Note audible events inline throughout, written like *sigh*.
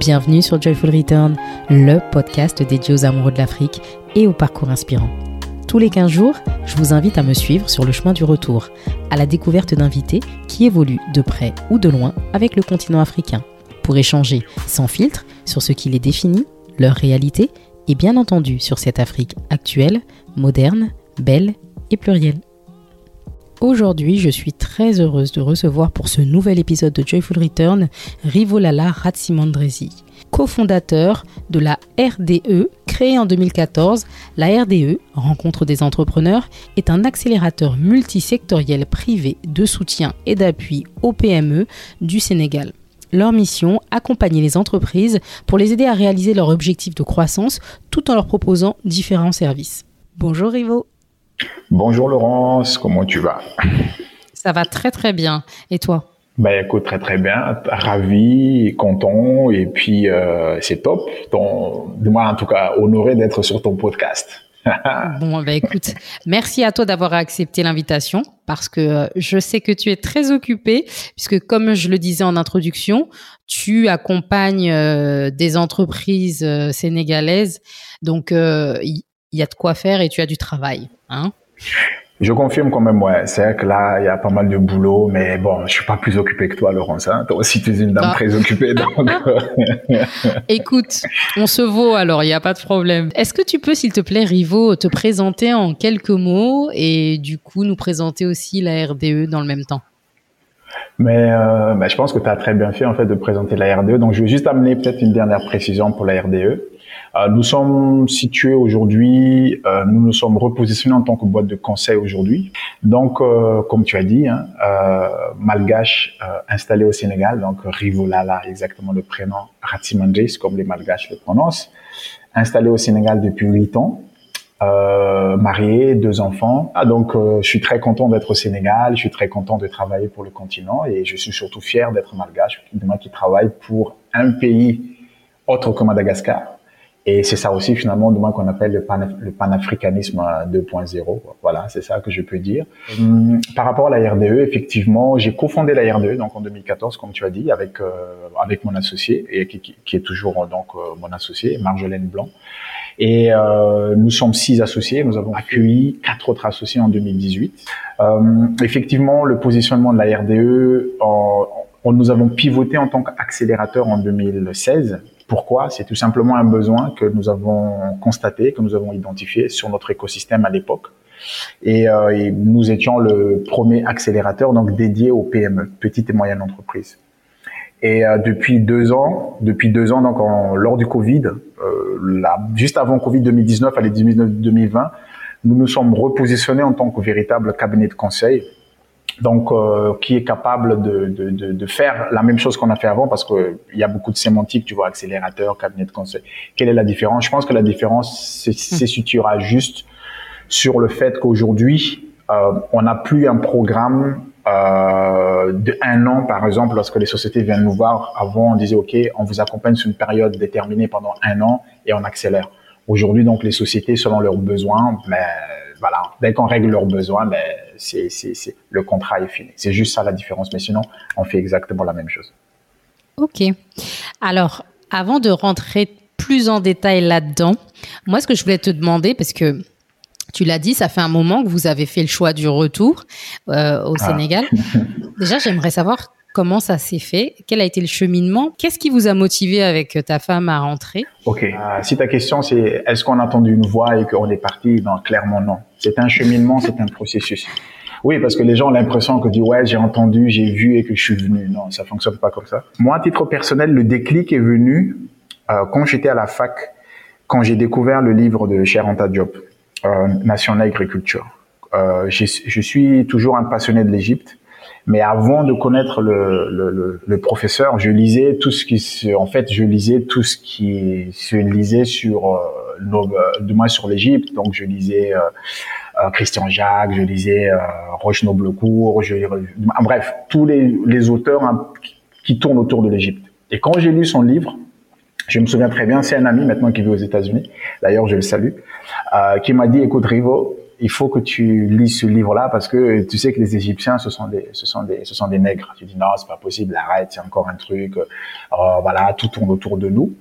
Bienvenue sur Joyful Return, le podcast dédié aux amoureux de l'Afrique et au parcours inspirant. Tous les 15 jours, je vous invite à me suivre sur le chemin du retour, à la découverte d'invités qui évoluent de près ou de loin avec le continent africain, pour échanger sans filtre sur ce qui les définit, leur réalité et bien entendu sur cette Afrique actuelle, moderne, belle et plurielle. Aujourd'hui, je suis très heureuse de recevoir pour ce nouvel épisode de Joyful Return Rivolala Ratsimandresi, cofondateur de la RDE, créée en 2014. La RDE, Rencontre des entrepreneurs, est un accélérateur multisectoriel privé de soutien et d'appui aux PME du Sénégal. Leur mission, accompagner les entreprises pour les aider à réaliser leurs objectifs de croissance tout en leur proposant différents services. Bonjour Rivo. Bonjour Laurence, comment tu vas? Ça va très très bien. Et toi? Ben écoute, très très bien, ravi, content, et puis euh, c'est top. Ton, moi en tout cas, honoré d'être sur ton podcast. *laughs* bon, ben écoute, merci à toi d'avoir accepté l'invitation parce que euh, je sais que tu es très occupé puisque comme je le disais en introduction, tu accompagnes euh, des entreprises sénégalaises, donc il y, a de quoi faire et tu as du travail. Hein je confirme quand même, ouais. C'est vrai que là, il y a pas mal de boulot, mais bon, je suis pas plus occupé que toi, Laurence. Hein. Toi aussi, tu es une dame ah. très occupée. *laughs* *laughs* Écoute, on se vaut alors, il n'y a pas de problème. Est-ce que tu peux, s'il te plaît, Rivo, te présenter en quelques mots et du coup nous présenter aussi la RDE dans le même temps? Mais euh, bah, je pense que tu as très bien fait en fait de présenter la RDE. Donc je vais juste amener peut-être une dernière précision pour la RDE. Euh, nous sommes situés aujourd'hui, euh, nous nous sommes repositionnés en tant que boîte de conseil aujourd'hui. Donc, euh, comme tu as dit, hein, malgache installé au Sénégal, donc Rivolala, exactement le prénom, Ratsimandris, comme les malgaches le prononcent, installé au Sénégal depuis huit ans. Euh, marié, deux enfants. Ah, donc, je suis très content d'être au Sénégal, je suis très content de travailler pour le continent et je suis surtout fier d'être malgache, de moi qui travaille pour un pays autre que Madagascar. Et c'est ça aussi finalement moi qu'on appelle le, le panafricanisme 2.0. Voilà, c'est ça que je peux dire. Hum, par rapport à la RDE, effectivement, j'ai cofondé la RDE donc en 2014, comme tu as dit, avec euh, avec mon associé et qui, qui, est toujours donc euh, mon associé, Marjolaine Blanc. Et euh, nous sommes six associés. Nous avons accueilli quatre autres associés en 2018. Euh, effectivement, le positionnement de la RDE, on, nous avons pivoté en tant qu'accélérateur en 2016 pourquoi C'est tout simplement un besoin que nous avons constaté, que nous avons identifié sur notre écosystème à l'époque. Et, euh, nous étions le premier accélérateur donc dédié aux PME, petites et moyennes entreprises. Et euh, depuis deux ans, depuis deux ans donc lors du Covid, euh, juste avant Covid 2019, à 2019-2020, nous nous sommes repositionnés en tant que véritable cabinet de conseil donc euh, qui est capable de, de, de, de, faire la même chose qu'on a fait avant parce que il y a beaucoup de sémantique, tu vois, accélérateur, cabinet de conseil. Quelle est la différence? Je pense que la différence se situera juste sur le fait qu'aujourd'hui, euh, on n'a plus un programme euh, de un an, par exemple, lorsque les sociétés viennent nous voir. Avant, on disait, OK, on vous accompagne sur une période déterminée pendant un an et on accélère. Aujourd'hui, donc, les sociétés, selon leurs besoins, mais voilà, dès qu'on règle leurs besoins, ben, c'est, c'est, le contrat est fini. C'est juste ça la différence, mais sinon, on fait exactement la même chose. Ok. Alors, avant de rentrer plus en détail là-dedans, moi, ce que je voulais te demander, parce que tu l'as dit, ça fait un moment que vous avez fait le choix du retour euh, au ah. Sénégal. *laughs* Déjà, j'aimerais savoir Comment ça s'est fait? Quel a été le cheminement? Qu'est-ce qui vous a motivé avec ta femme à rentrer? Ok. Euh, si ta question c'est est-ce qu'on a entendu une voix et qu'on est parti? Non, clairement non. C'est un cheminement, c'est un processus. Oui, parce que les gens ont l'impression que dit ouais j'ai entendu, j'ai vu et que je suis venu. Non, ça fonctionne pas comme ça. Moi, à titre personnel, le déclic est venu euh, quand j'étais à la fac, quand j'ai découvert le livre de Cher Anta Diop, euh, Nation l'agriculture. Euh, je suis toujours un passionné de l'Égypte mais avant de connaître le, le, le, professeur, je lisais tout ce qui se, en fait, je lisais tout ce qui se lisait sur, euh, moins sur l'Égypte. Donc, je lisais euh, euh, Christian Jacques, je lisais euh, Roche Noblecourt, je, bref, tous les, les auteurs hein, qui tournent autour de l'Égypte. Et quand j'ai lu son livre, je me souviens très bien, c'est un ami maintenant qui vit aux États-Unis, d'ailleurs je le salue, euh, qui m'a dit, écoute Rivo, il faut que tu lises ce livre-là parce que tu sais que les Égyptiens, ce sont des, ce sont des, ce sont des nègres. Tu dis non, c'est pas possible, arrête, c'est encore un truc. Euh, voilà, tout tourne autour de nous.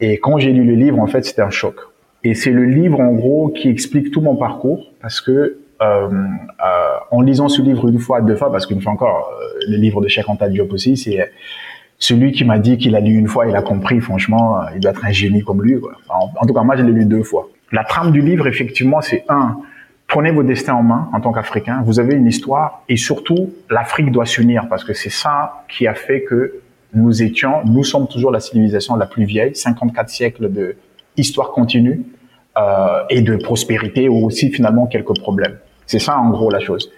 Et quand j'ai lu le livre, en fait, c'était un choc. Et c'est le livre, en gros, qui explique tout mon parcours parce que euh, euh, en lisant ce livre une fois, deux fois, parce qu'une fois encore, euh, le livre de Cheikh Anta aussi, c'est celui qui m'a dit qu'il a lu une fois, il a compris, franchement, il doit être un génie comme lui. Quoi. En, en, tout cas, moi, je l'ai lu deux fois. La trame du livre, effectivement, c'est un, prenez vos destins en main en tant qu'Africain. Vous avez une histoire et surtout, l'Afrique doit s'unir parce que c'est ça qui a fait que nous étions, nous sommes toujours la civilisation la plus vieille, 54 siècles de histoire continue euh, et de prospérité ou aussi finalement quelques problèmes. C'est ça en gros la chose.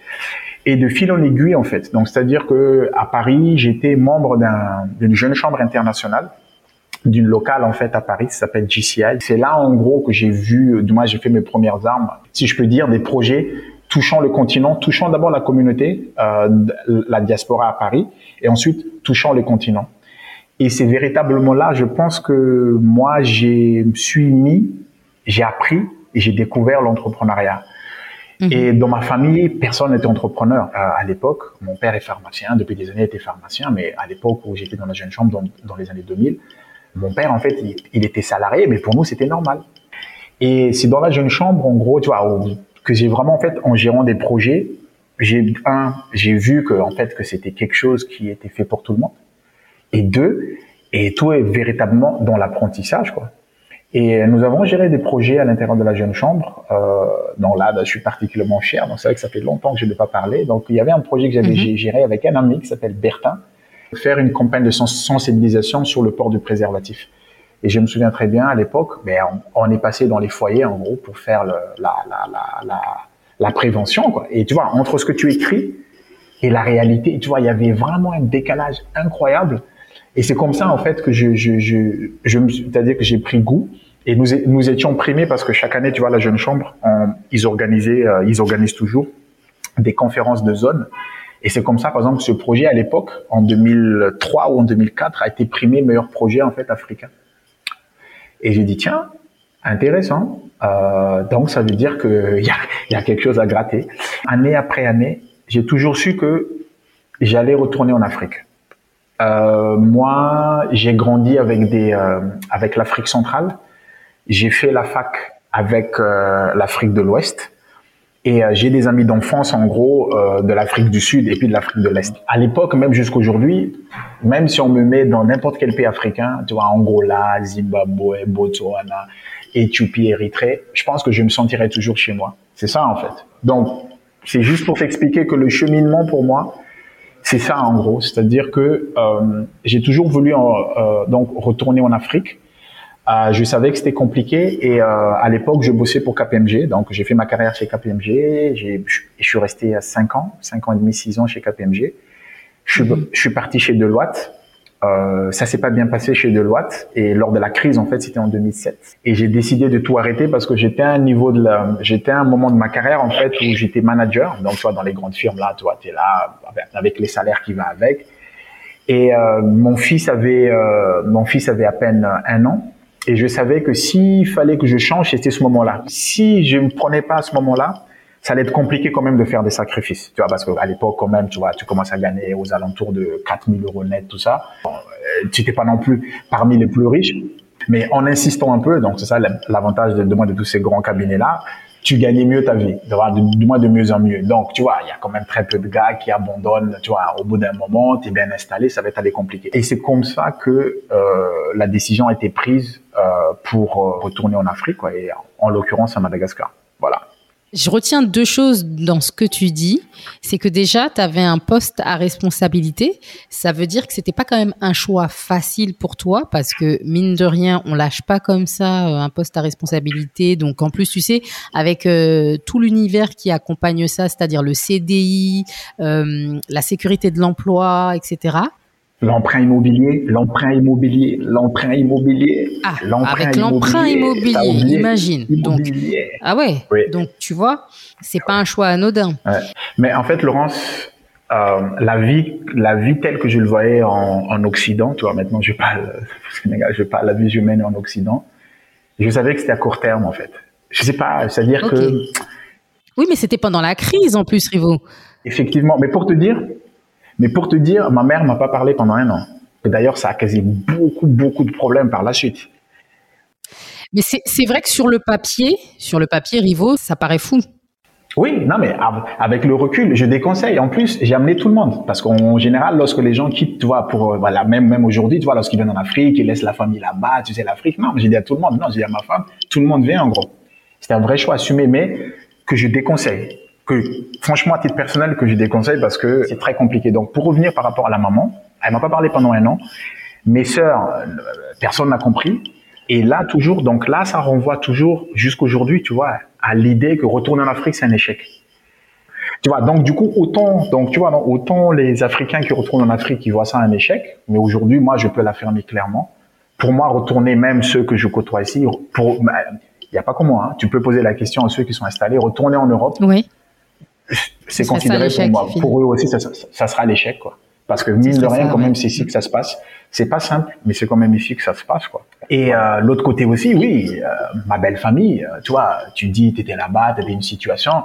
Et de fil en aiguille en fait. Donc c'est-à-dire que à Paris, j'étais membre d'une jeune chambre internationale d'une locale en fait à Paris, ça s'appelle GCI. C'est là en gros que j'ai vu, du moins j'ai fait mes premières armes, si je peux dire, des projets touchant le continent, touchant d'abord la communauté, euh, la diaspora à Paris, et ensuite touchant le continent. Et c'est véritablement là, je pense que moi, j'ai suis mis, j'ai appris et j'ai découvert l'entrepreneuriat. Mhm. Et dans ma famille, personne n'était entrepreneur euh, à l'époque. Mon père est pharmacien, depuis des années il était pharmacien, mais à l'époque où j'étais dans la jeune chambre, dans, dans, les années 2000, mon père, en fait, il, il était salarié, mais pour nous, c'était normal. Et c'est dans la jeune chambre, en gros, tu vois, que j'ai vraiment, en fait, en gérant des projets, j'ai, un, j'ai vu que, en fait, que c'était quelque chose qui était fait pour tout le monde. Et deux, et tout est véritablement dans l'apprentissage, quoi. Et nous avons géré des projets à l'intérieur de la jeune chambre. Euh, dont là, je suis particulièrement cher. Donc c'est vrai que ça fait longtemps que je n'ai pas parlé. Donc il y avait un projet que j'avais mhm. géré avec un ami qui s'appelle Bertin, faire une campagne de sensibilisation sur le port du préservatif. Et je me souviens très bien à l'époque, mais on, est passé dans les foyers en gros pour faire le, la, la, la, la, la prévention. Quoi. Et tu vois, entre ce que tu écris et la réalité, tu vois, il y avait vraiment un décalage incroyable. Et c'est comme ça en fait que je, je, je, je c'est-à-dire que j'ai pris goût. Et nous, nous étions primés parce que chaque année, tu vois, la jeune chambre, ils organisaient, euh, ils organisent toujours des conférences de zone. Et c'est comme ça, par exemple, ce projet à l'époque, en 2003 ou en 2004, a été primé meilleur projet en fait africain. Et j'ai dit tiens, intéressant. Euh, donc ça veut dire qu'il *laughs* y a, y a quelque chose à gratter. Année après année, j'ai toujours su que j'allais retourner en Afrique. Euh, moi, j'ai grandi avec des, euh, avec l'Afrique centrale. J'ai fait la fac avec euh, l'Afrique de l'Ouest. Et euh, j'ai des amis d'enfance, en gros, euh, de l'Afrique du Sud et puis de l'Afrique de l'Est. À l'époque, même jusqu'aujourd'hui, même si on me met dans n'importe quel pays africain, tu vois, Angola, Zimbabwe, Botswana, Éthiopie, Érythrée, je pense que je me sentirais toujours chez moi. C'est ça, en fait. Donc, c'est juste pour t'expliquer que le cheminement, pour moi, c'est ça, en gros. C'est-à-dire que euh, j'ai toujours voulu euh, donc retourner en Afrique euh, je savais que c'était compliqué et euh, à l'époque, je bossais pour KPMG. Donc, j'ai fait ma carrière chez KPMG. J'ai, je suis resté à 5 ans, 5 ans et demi, 6 ans chez KPMG. Je suis, mhm. je suis parti chez Deloitte. Euh, ça s'est pas bien passé chez Deloitte et lors de la crise en fait c'était en 2007 et j'ai décidé de tout arrêter parce que j'étais à un niveau de la j'étais à un moment de ma carrière en fait où j'étais manager donc toi dans les grandes firmes là toi tu es là avec les salaires qui va avec et euh, mon fils avait euh, mon fils avait à peine un an et je savais que s'il fallait que je change, c'était ce moment-là. Si je ne prenais pas à ce moment-là, ça allait être compliqué quand même de faire des sacrifices. Tu vois, parce qu'à l'époque, quand même, tu vois, tu commences à gagner aux alentours de 4000 euros net, tout ça. Euh, tu n'étais pas non plus parmi les plus riches. Mais en insistant un peu, donc c'est ça l'avantage de, de, de tous ces grands cabinets-là, tu gagnais mieux ta vie, du moins de mieux en mieux. Donc, tu vois, il y a quand même très peu de gars qui abandonnent, tu vois, au bout d'un moment, tu es bien installé, ça va être aller compliqué. Et c'est comme ça que euh, la décision a été prise euh, pour euh, retourner en Afrique, quoi, et en l'occurrence à Madagascar. Voilà. Je retiens deux choses dans ce que tu dis. C'est que déjà, tu avais un poste à responsabilité. Ça veut dire que c'était pas quand même un choix facile pour toi parce que mine de rien, on lâche pas comme ça euh, un poste à responsabilité. Donc en plus, tu sais, avec euh, tout l'univers qui accompagne ça, c'est-à-dire le CDI, euh, la sécurité de l'emploi, etc. L'emprunt immobilier, l'emprunt immobilier, l'emprunt immobilier. Ah, avec l'emprunt immobilier, imagine. Donc, ah ouais. Donc tu vois, c'est pas un choix anodin. Ouais. Mais en fait, Laurence, euh, la vie, la vie telle que je le voyais en, en Occident, tu vois, maintenant je parle Sénégal, je parle la vie humaine en Occident. Je savais que c'était à court terme en fait. Je sais pas, c'est-à-dire que Oui, mais c'était pendant la crise en plus, Rivo. Effectivement, mais pour te dire, mais pour te dire, ma mère m'a pas parlé pendant un an. D'ailleurs, ça a causé beaucoup, beaucoup de problèmes par la suite. Mais c'est vrai que sur le papier, sur le papier, Rivo, ça paraît fou. Oui, non, mais avec le recul, je déconseille. En plus, j'ai amené tout le monde parce qu'en général, lorsque les gens quittent, tu vois, pour euh, voilà, même même aujourd'hui, tu vois, lorsqu'ils viennent en Afrique, ils laissent la famille là-bas, tu sais, l'Afrique. Non, j'ai dit à tout le monde. Non, j'ai dit à ma femme, tout le monde vient en gros. C'était un vrai choix assumé, mais que je déconseille. Que franchement, à titre personnel, que je déconseille parce que c'est très compliqué. Donc, pour revenir par rapport à la maman, elle m'a pas parlé pendant un an. Mes sœurs, euh, personne n'a compris. Et là, toujours, donc là, ça renvoie toujours jusqu'aujourd'hui, tu vois, à l'idée que retourner en Afrique, c'est un échec. Tu vois, donc du coup, autant, donc tu vois, autant les Africains qui retournent en Afrique, ils voient ça un échec, mais aujourd'hui, moi, je peux l'affirmer clairement. Pour moi, retourner même ceux que je côtoie ici, pour, bah, il n'y a pas comment, hein. Tu peux poser la question à ceux qui sont installés, retourner en Europe. Oui. C'est considéré pour moi, pour eux aussi, ça, ça sera l'échec, quoi. Parce que mine de rien, quand même, c'est ici que ça se passe. C'est pas simple, mais c'est quand même ici que ça se passe, quoi. Et euh, l'autre côté aussi, oui, euh, ma belle famille, euh, tu vois, tu dis, tu étais là-bas, tu avais une situation.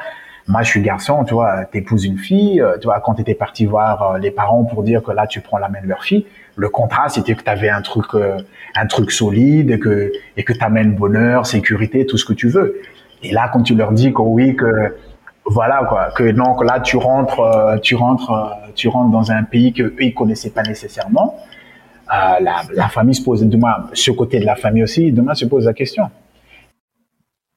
Moi, je suis garçon, tu vois, t'épouses une fille, euh, tu vois, quand tu étais parti voir les parents pour dire que là, tu prends la main de leur fille, le contrat, c'était que tu avais un truc, un truc solide et que et que t'amènes bonheur, sécurité, tout ce que tu veux. Et là, quand tu leur dis que oui, que voilà quoi, que que là tu rentres, tu rentres tu rentres dans un pays que eux ils connaissaient pas nécessairement, euh, la, la, famille se pose demain, ce côté de la famille aussi, demain se pose la question.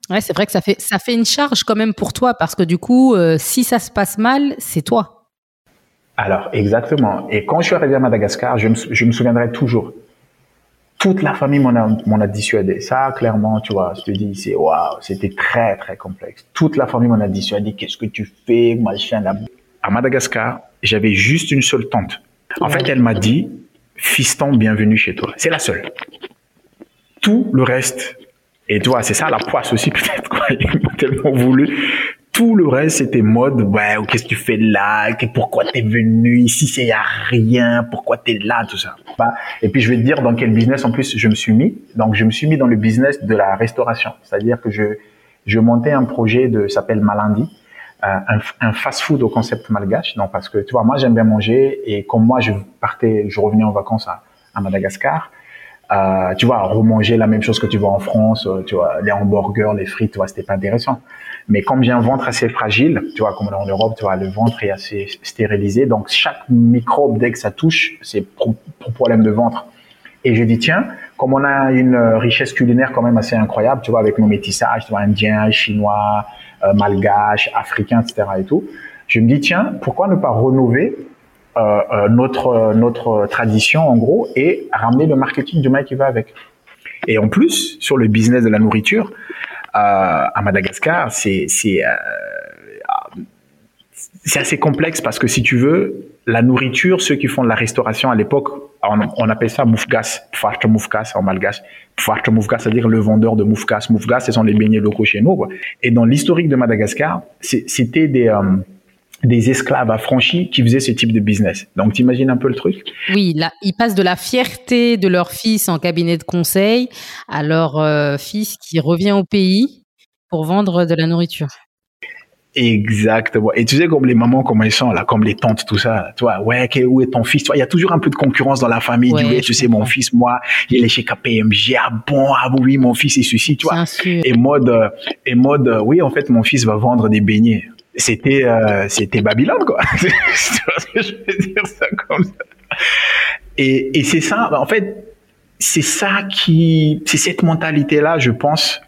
Ouais, c'est vrai que ça fait ça fait une charge quand même pour toi parce que du coup, euh, si ça se passe mal, c'est toi. Alors exactement. Et quand je suis arrivé à Madagascar, je me, je me souviendrai toujours. Toute la famille m'en a, dissuadé. Ça, clairement, tu vois, je te dis, c'est waouh, c'était très très complexe. Toute la famille m'en a dissuadé. Qu'est-ce que tu fais, machin là? À Madagascar, j'avais juste une seule tante. En fait, elle m'a dit, fiston, bienvenue chez toi. C'est la seule. Tout le reste, et toi, c'est ça la poisse aussi *laughs* peut-être, quoi. Ils tellement voulu. Tout le reste, c'était mode, ouais, qu'est-ce que tu fais là? Pourquoi t'es venu ici? C'est à rien. Pourquoi t'es là? Tout ça. Bah, et puis, je vais te dire dans quel business, en plus, je me suis mis. Donc, je me suis mis dans le business de la restauration. C'est-à-dire que je, je montais un projet de, s'appelle Malandi un, un fast-food au concept malgache. Non, parce que tu vois, moi j'aime bien manger et comme moi je partais, je revenais en vacances à, à Madagascar. Euh, tu vois, remanger la même chose que tu vois en France, euh, tu vois, les hamburgers, les frites, tu vois, c'était pas intéressant. Mais comme j'ai un ventre assez fragile, tu vois, comme en Europe, tu vois, le ventre est assez stérilisé, donc chaque microbe dès que ça touche, c'est pour, problème de ventre. Et je dis tiens, comme on a une richesse culinaire quand même assez incroyable, tu vois, avec nos métissages, tu vois, indien, chinois, euh, malgache, africain, etc. et tout. Je me dis tiens, pourquoi ne pas renouveler euh, euh, notre notre tradition en gros et ramener le marketing du qui va avec. Et en plus, sur le business de la nourriture, à Madagascar, c'est c'est c'est assez complexe parce que si tu veux, la nourriture, ceux qui font de la restauration à l'époque, on, appelle ça moufgas, pfartre moufgas en malgache. Pfartre moufgas, c'est-à-dire le vendeur de moufgas. Moufgas, ce sont les beignets locaux chez nous. Et dans l'historique de Madagascar, c'était des euh, des esclaves affranchis qui faisaient ce type de business. Donc, t'imagines un peu le truc? Oui, là, ils passent de la fierté de leur fils en cabinet de conseil à leur euh, fils qui revient au pays pour vendre de la nourriture. Exactement. Et tu sais, comme les mamans, comment elles sont, là, comme les tantes, tout ça. Toi, ouais, où est ton fils? Toi, il y a toujours un peu de concurrence dans la famille. Ouais, tu sais, mon fils, moi, il est chez KPMG. Ah bon, ah oui, mon fils est ceci, tu vois. Et mode, et mode, oui, en fait, mon fils va vendre des beignets. C'était, euh, c'était Babylone, quoi. *laughs* je veux dire ça comme ça. Et, et c'est ça, en fait, c'est ça qui, c'est cette mentalité-là, je pense,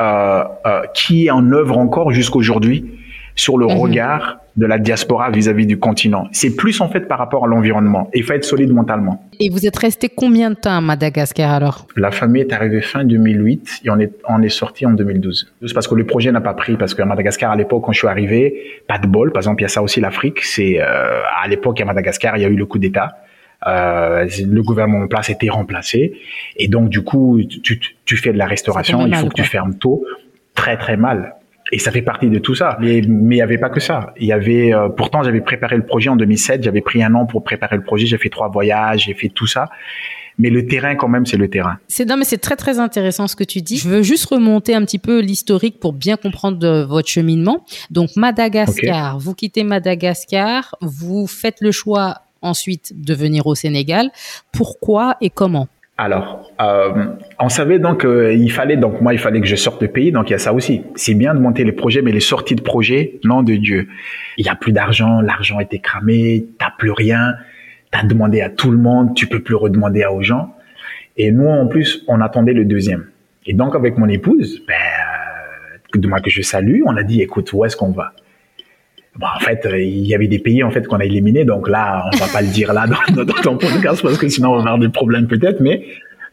euh, euh, qui est en œuvre encore jusqu'aujourd'hui sur le mhm. regard de la diaspora vis-à-vis du continent. C'est plus en fait par rapport à l'environnement. Il faut être solide mentalement. Et vous êtes resté combien de temps à Madagascar alors? La famille est arrivée fin 2008 et on est, on est sorti en 2012. C'est parce que le projet n'a pas pris, parce qu'à Madagascar, à l'époque, quand je suis arrivé, pas de bol. Par exemple, il y a ça aussi l'Afrique. C'est euh, à l'époque à Madagascar, il y a eu le coup d'État. Euh, le gouvernement en place était remplacé et donc du coup tu, tu fais de la restauration, il faut que tu fermes tôt, très très mal et ça fait partie de tout ça. Mais mais il y avait pas que ça. Il y avait euh, pourtant j'avais préparé le projet en 2007. J'avais pris un an pour préparer le projet. J'ai fait trois voyages, j'ai fait tout ça. mais le terrain quand même c'est le terrain. C'est non mais c'est très très intéressant ce que tu dis. Je veux juste remonter un petit peu l'historique pour bien comprendre euh, votre cheminement. Donc Madagascar, vous quittez Madagascar, vous faites le choix ensuite de venir au Sénégal. Pourquoi et comment? Alors, euh, on savait donc qu'il fallait donc moi il fallait que je sorte de pays donc il y a ça aussi. C'est bien de monter les projets mais les sorties de projets, nom de Dieu. Il y a plus d'argent, l'argent était cramé, t'as plus rien, t'as demandé à tout le monde, tu peux plus redemander aux gens. Et nous en plus on attendait le deuxième. Et donc avec mon épouse, ben, euh, de moi que je salue, on a dit écoute où est-ce qu'on va? Bon, en fait, euh, il y avait des pays en fait qu'on a éliminés, donc là, on va pas le dire là dans, dans ton podcast parce que sinon on va avoir des problèmes peut-être. Mais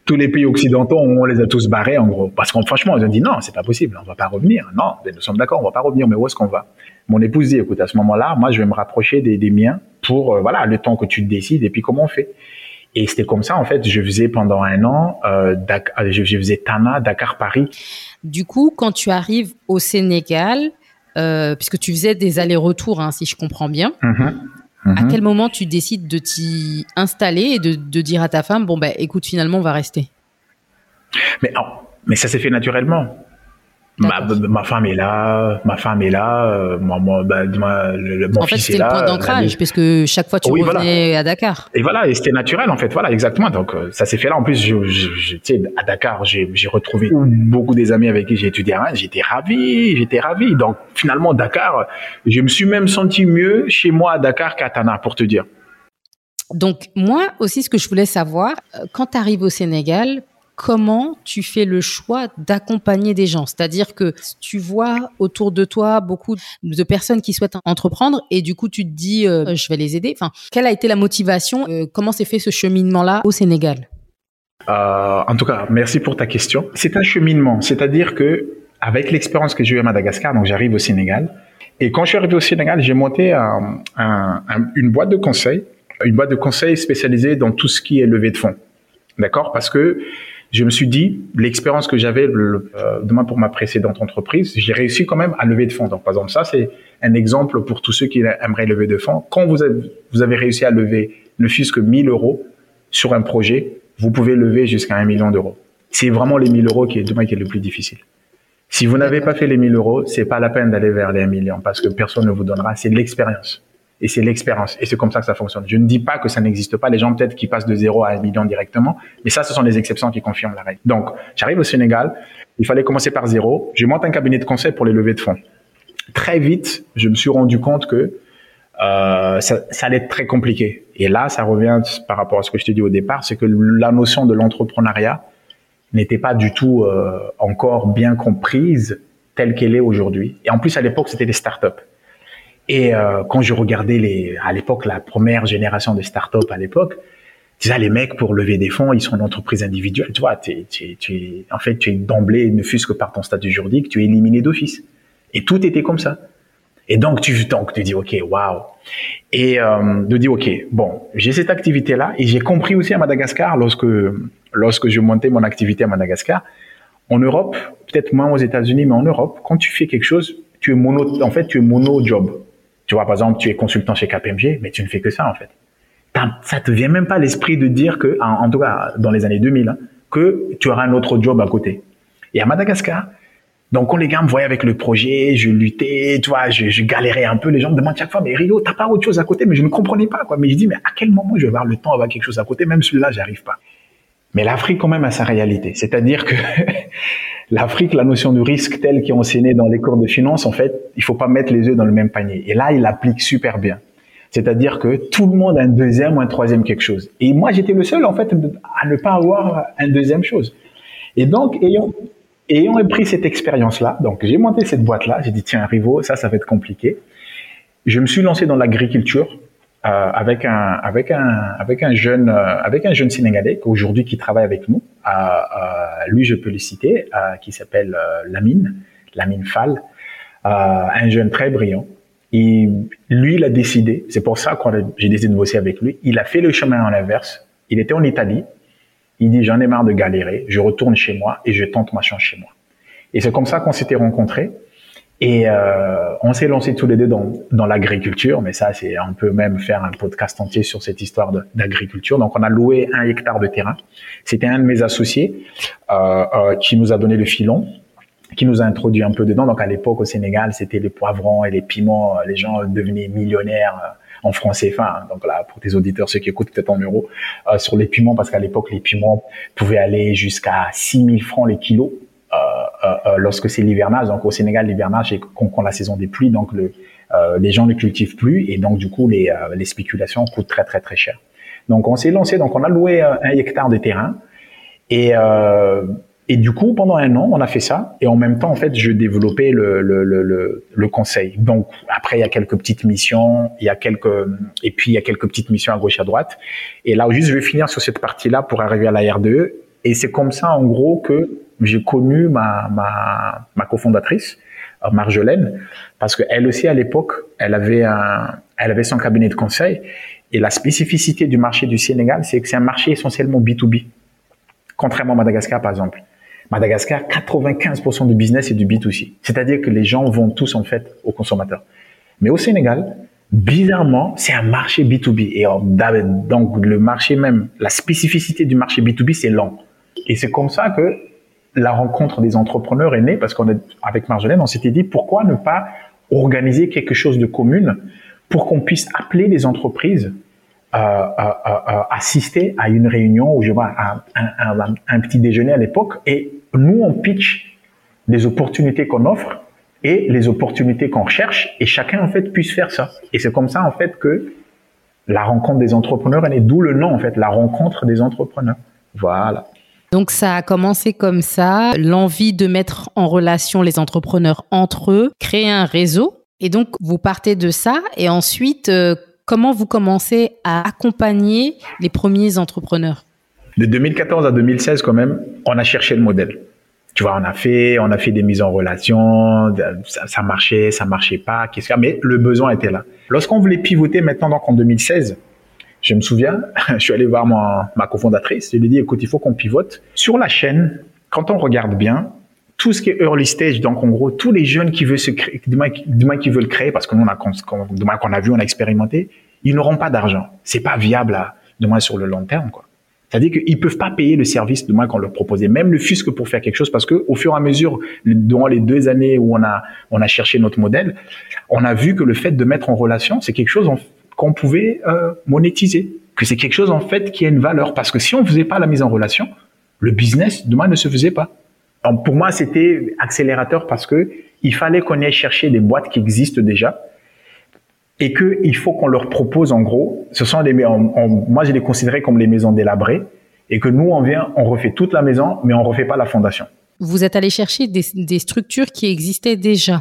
tous les pays occidentaux, on les a tous barrés en gros, parce qu'on franchement, ils ont dit non, c'est pas possible, on va pas revenir. Non, nous sommes d'accord, on va pas revenir, mais où est-ce qu'on va? Mon épouse dit, écoute, à ce moment-là, moi, je vais me rapprocher des, des miens pour euh, voilà le temps que tu décides et puis comment on fait. Et c'était comme ça, en fait, je faisais pendant un an, euh, Dakar, je, faisais Tana, Dakar, Paris. Du coup, quand tu arrives au Sénégal, euh, puisque tu faisais des allers-retours, hein, si je comprends bien. Mm-hmm. À mm-hmm. quel moment tu décides de t'y installer et de, de, dire à ta femme, bon, ben, écoute, finalement, on va rester? Mais, mais ça s'est fait naturellement. Ma, ma, femme est là, ma femme est là, euh, moi, moi, bah, le, mon en fait, c'était le point d'ancrage, puisque chaque fois tu oui, revenais voilà. à Dakar. Et voilà, et c'était naturel en fait, voilà, exactement. Donc euh, ça s'est fait là. En plus, je, je, je sais, à Dakar, j'ai retrouvé beaucoup des amis avec qui j'ai étudié à Reims. J'étais ravi, j'étais ravi. Donc finalement, Dakar, je me suis même senti mieux chez moi à Dakar qu'à Tana, pour te dire. Donc moi aussi, ce que je voulais savoir, euh, quand tu arrives au Sénégal, comment tu fais le choix d'accompagner des gens. C'est-à-dire que tu vois autour de toi beaucoup de personnes qui souhaitent entreprendre et du coup tu te dis euh, je vais les aider. Enfin, quelle a été la motivation euh, Comment s'est fait ce cheminement-là au Sénégal? Euh, En tout cas, merci pour ta question. C'est un cheminement, c'est-à-dire que avec l'expérience que j'ai eu à Madagascar, donc j'arrive au Sénégal et quand je suis arrivé au Sénégal, j'ai monté un, un, un, une boîte de conseil, une boîte de conseil spécialisée dans tout ce qui est levée de fonds. D'accord? Parce que je me suis dit, l'expérience que j'avais euh, demain pour ma précédente entreprise, j'ai réussi quand même à lever de fonds. Donc, par exemple, ça, c'est un exemple pour tous ceux qui aimeraient lever de fonds. Quand vous avez, vous avez réussi à lever ne fût-ce que 1000 euros sur un projet, vous pouvez lever jusqu'à un million d'euros. C'est vraiment les 1000 euros qui est demain qui est le plus difficile. Si vous n'avez pas fait les 1000 euros, c'est pas la peine d'aller vers les 1 million parce que personne ne vous donnera. C'est de l'expérience et c'est l'expérience. Et c'est comme ça que ça fonctionne. Je ne dis pas que ça n'existe pas. Les gens peut-être qui passent de zéro à un million directement, mais ça, ce sont les exceptions qui confirment la règle. Donc, j'arrive au Sénégal. Il fallait commencer par zéro. Je monte un cabinet de conseil pour les levées de fonds. Très vite, je me suis rendu compte que euh, ça, ça, allait être très compliqué. Et là, ça revient par rapport à ce que je t'ai dit au départ, c'est que la notion de l'entrepreneuriat n'était pas du tout euh, encore bien comprise telle qu'elle est aujourd'hui. Et en plus, à l'époque, c'était des startups. Et euh, quand je regardais les, à l'époque, la première génération de startups à l'époque, tu sais, les mecs pour lever des fonds, ils sont une entreprise individuelle. Tu vois, tu, tu, tu, en fait, tu es d'emblée, ne fût-ce que par ton statut juridique, tu es éliminé d'office. Et tout était comme ça. Et donc tu donc tu dis ok, waouh. Et euh, de dire ok, bon, j'ai cette activité là et j'ai compris aussi à Madagascar lorsque lorsque je montais mon activité à Madagascar, en Europe, peut-être moins aux États-Unis, mais en Europe, quand tu fais quelque chose, tu es mono, en fait, tu es mono job. Tu vois, par exemple, tu es consultant chez KPMG, mais tu ne fais que ça, en fait. Ça te vient même pas l'esprit de dire que, en, tout cas, dans les années 2000, hein, que tu auras un autre job à côté. Et à Madagascar, donc quand les gars me voyaient avec le projet, je luttais, tu vois, je, galérais un peu. Les gens me demandent chaque fois, mais Rio, t'as pas autre chose à côté? Mais je ne comprenais pas, quoi. Mais je dis, mais à quel moment je vais avoir le temps d'avoir quelque chose à côté? Même celui-là, j'arrive pas. Mais l'Afrique, quand même, a sa réalité. C'est-à-dire que *laughs* l'Afrique, la notion de risque telle qui est enseignée dans les cours de finance, en fait, il faut pas mettre les œufs dans le même panier. Et là, il applique super bien. C'est-à-dire que tout le monde a un deuxième ou un troisième quelque chose. Et moi, j'étais le seul, en fait, à ne pas avoir un deuxième chose. Et donc, ayant, ayant pris cette expérience-là, donc j'ai monté cette boîte-là, j'ai dit, tiens, Rivo, ça, ça va être compliqué. Je me suis lancé dans l'agriculture avec un avec un avec un jeune euh, avec un jeune sénégalais aujourd'hui qui travaille avec nous. Euh, lui, je peux le citer, qui s'appelle Lamine Lamine Fall, un jeune très brillant. Et lui, il a décidé. C'est pour ça que j'ai décidé de bosser avec lui. Il a fait le chemin en inverse. Il était en Italie. Il dit j'en ai marre de galérer. Je retourne chez moi et je tente ma chance chez moi. Et c'est comme ça qu'on s'était rencontrés. Et euh, on s'est lancé tous les deux dans, dans l'agriculture, mais ça, c'est on peut même faire un podcast entier sur cette histoire d'agriculture. Donc, on a loué un hectare de terrain. C'était un de mes associés euh, euh, qui nous a donné le filon, qui nous a introduit un peu dedans. Donc, à l'époque, au Sénégal, c'était les poivrons et les piments. Les gens devenaient millionnaires euh, en francs CFA. Hein. Donc là, pour tes auditeurs, ceux qui écoutent peut-être en euros, euh, sur les piments, parce qu'à l'époque, les piments pouvaient aller jusqu'à 6000 francs les kilos. Euh, euh, euh, lorsque c'est l'hivernage. Donc au Sénégal, l'hivernage c'est qu'on la saison des pluies, donc le, les gens ne cultivent plus et donc du coup les, les spéculations coûtent très très très cher. Donc on s'est lancé, donc on a loué un hectare de terrain et et du coup, pendant un an, on a fait ça. Et en même temps, en fait, je développais le, le, le, le, conseil. Donc, après, il y a quelques petites missions, il y a quelques, et puis il y a quelques petites missions à gauche, à droite. Et là, juste, je vais finir sur cette partie-là pour arriver à la RDE. Et c'est comme ça, en gros, que j'ai connu ma, ma, ma cofondatrice, euh, Marjolaine, parce qu'elle aussi, à l'époque, elle avait elle avait son cabinet de conseil. Et la spécificité du marché du Sénégal, c'est que c'est un marché essentiellement B2B. Contrairement à Madagascar, par exemple. Madagascar, 95% du business est du B2C. C'est-à-dire que les gens vont tous, en fait, aux consommateurs. Mais au Sénégal, bizarrement, c'est un marché B2B. Et donc, le marché même, la spécificité du marché B2B, c'est lent. Et c'est comme ça que la rencontre des entrepreneurs est née parce qu'on est avec Marjolaine, on s'était dit pourquoi ne pas organiser quelque chose de commun pour qu'on puisse appeler les entreprises euh, euh, euh, assister à une réunion ou je vois un, un, petit déjeuner à l'époque. Et nous on pitch les opportunités qu'on offre et les opportunités qu'on recherche. Et chacun en fait puisse faire ça. Et c'est comme ça en fait que la rencontre des entrepreneurs est née. D'où le nom en fait la rencontre des entrepreneurs. Voilà donc ça a commencé comme ça, l'envie de mettre en relation les entrepreneurs entre eux, créer un réseau. Et donc vous partez de ça et ensuite, euh, comment vous commencez à accompagner les premiers entrepreneurs? De 2014 à 2016 quand même, on a cherché le modèle. Tu vois, on a fait, on a fait des mises en relation, ça, marchait, ça marchait pas, qu'est-ce que, mais le besoin était là. Lorsqu'on voulait pivoter maintenant, donc en 2016, je me souviens, *laughs* je suis allé voir ma, ma cofondatrice, je lui ai dit, écoute, il faut qu'on pivote. Sur la chaîne, quand on regarde bien, tout ce qui est early stage, donc en gros, tous les jeunes qui veulent se créer, du qui veulent créer, parce que nous, on a, qu'on a vu, on a expérimenté, ils n'auront pas d'argent. C'est pas viable, à, de moins sur le long terme, quoi. C'est-à-dire qu'ils peuvent pas payer le service de moins qu'on leur proposait, même le fusque pour faire quelque chose, parce que au fur et à mesure, durant les deux années où on a cherché notre modèle, on a vu que le fait de mettre en relation, c'est quelque chose qu'on pouvait euh, monétiser, que c'est quelque chose en fait qui a une valeur. Parce que si on faisait pas la mise en relation, le business demain ne se faisait pas. Pour moi, c'était accélérateur parce que il fallait qu'on aille chercher des boîtes qui existent déjà et que il faut qu'on leur propose en gros. Ce sont des, moi je les considérais comme les maisons délabrées et que nous on vient, on refait toute la maison, mais on refait pas la fondation. Vous êtes allé chercher des structures qui existaient déjà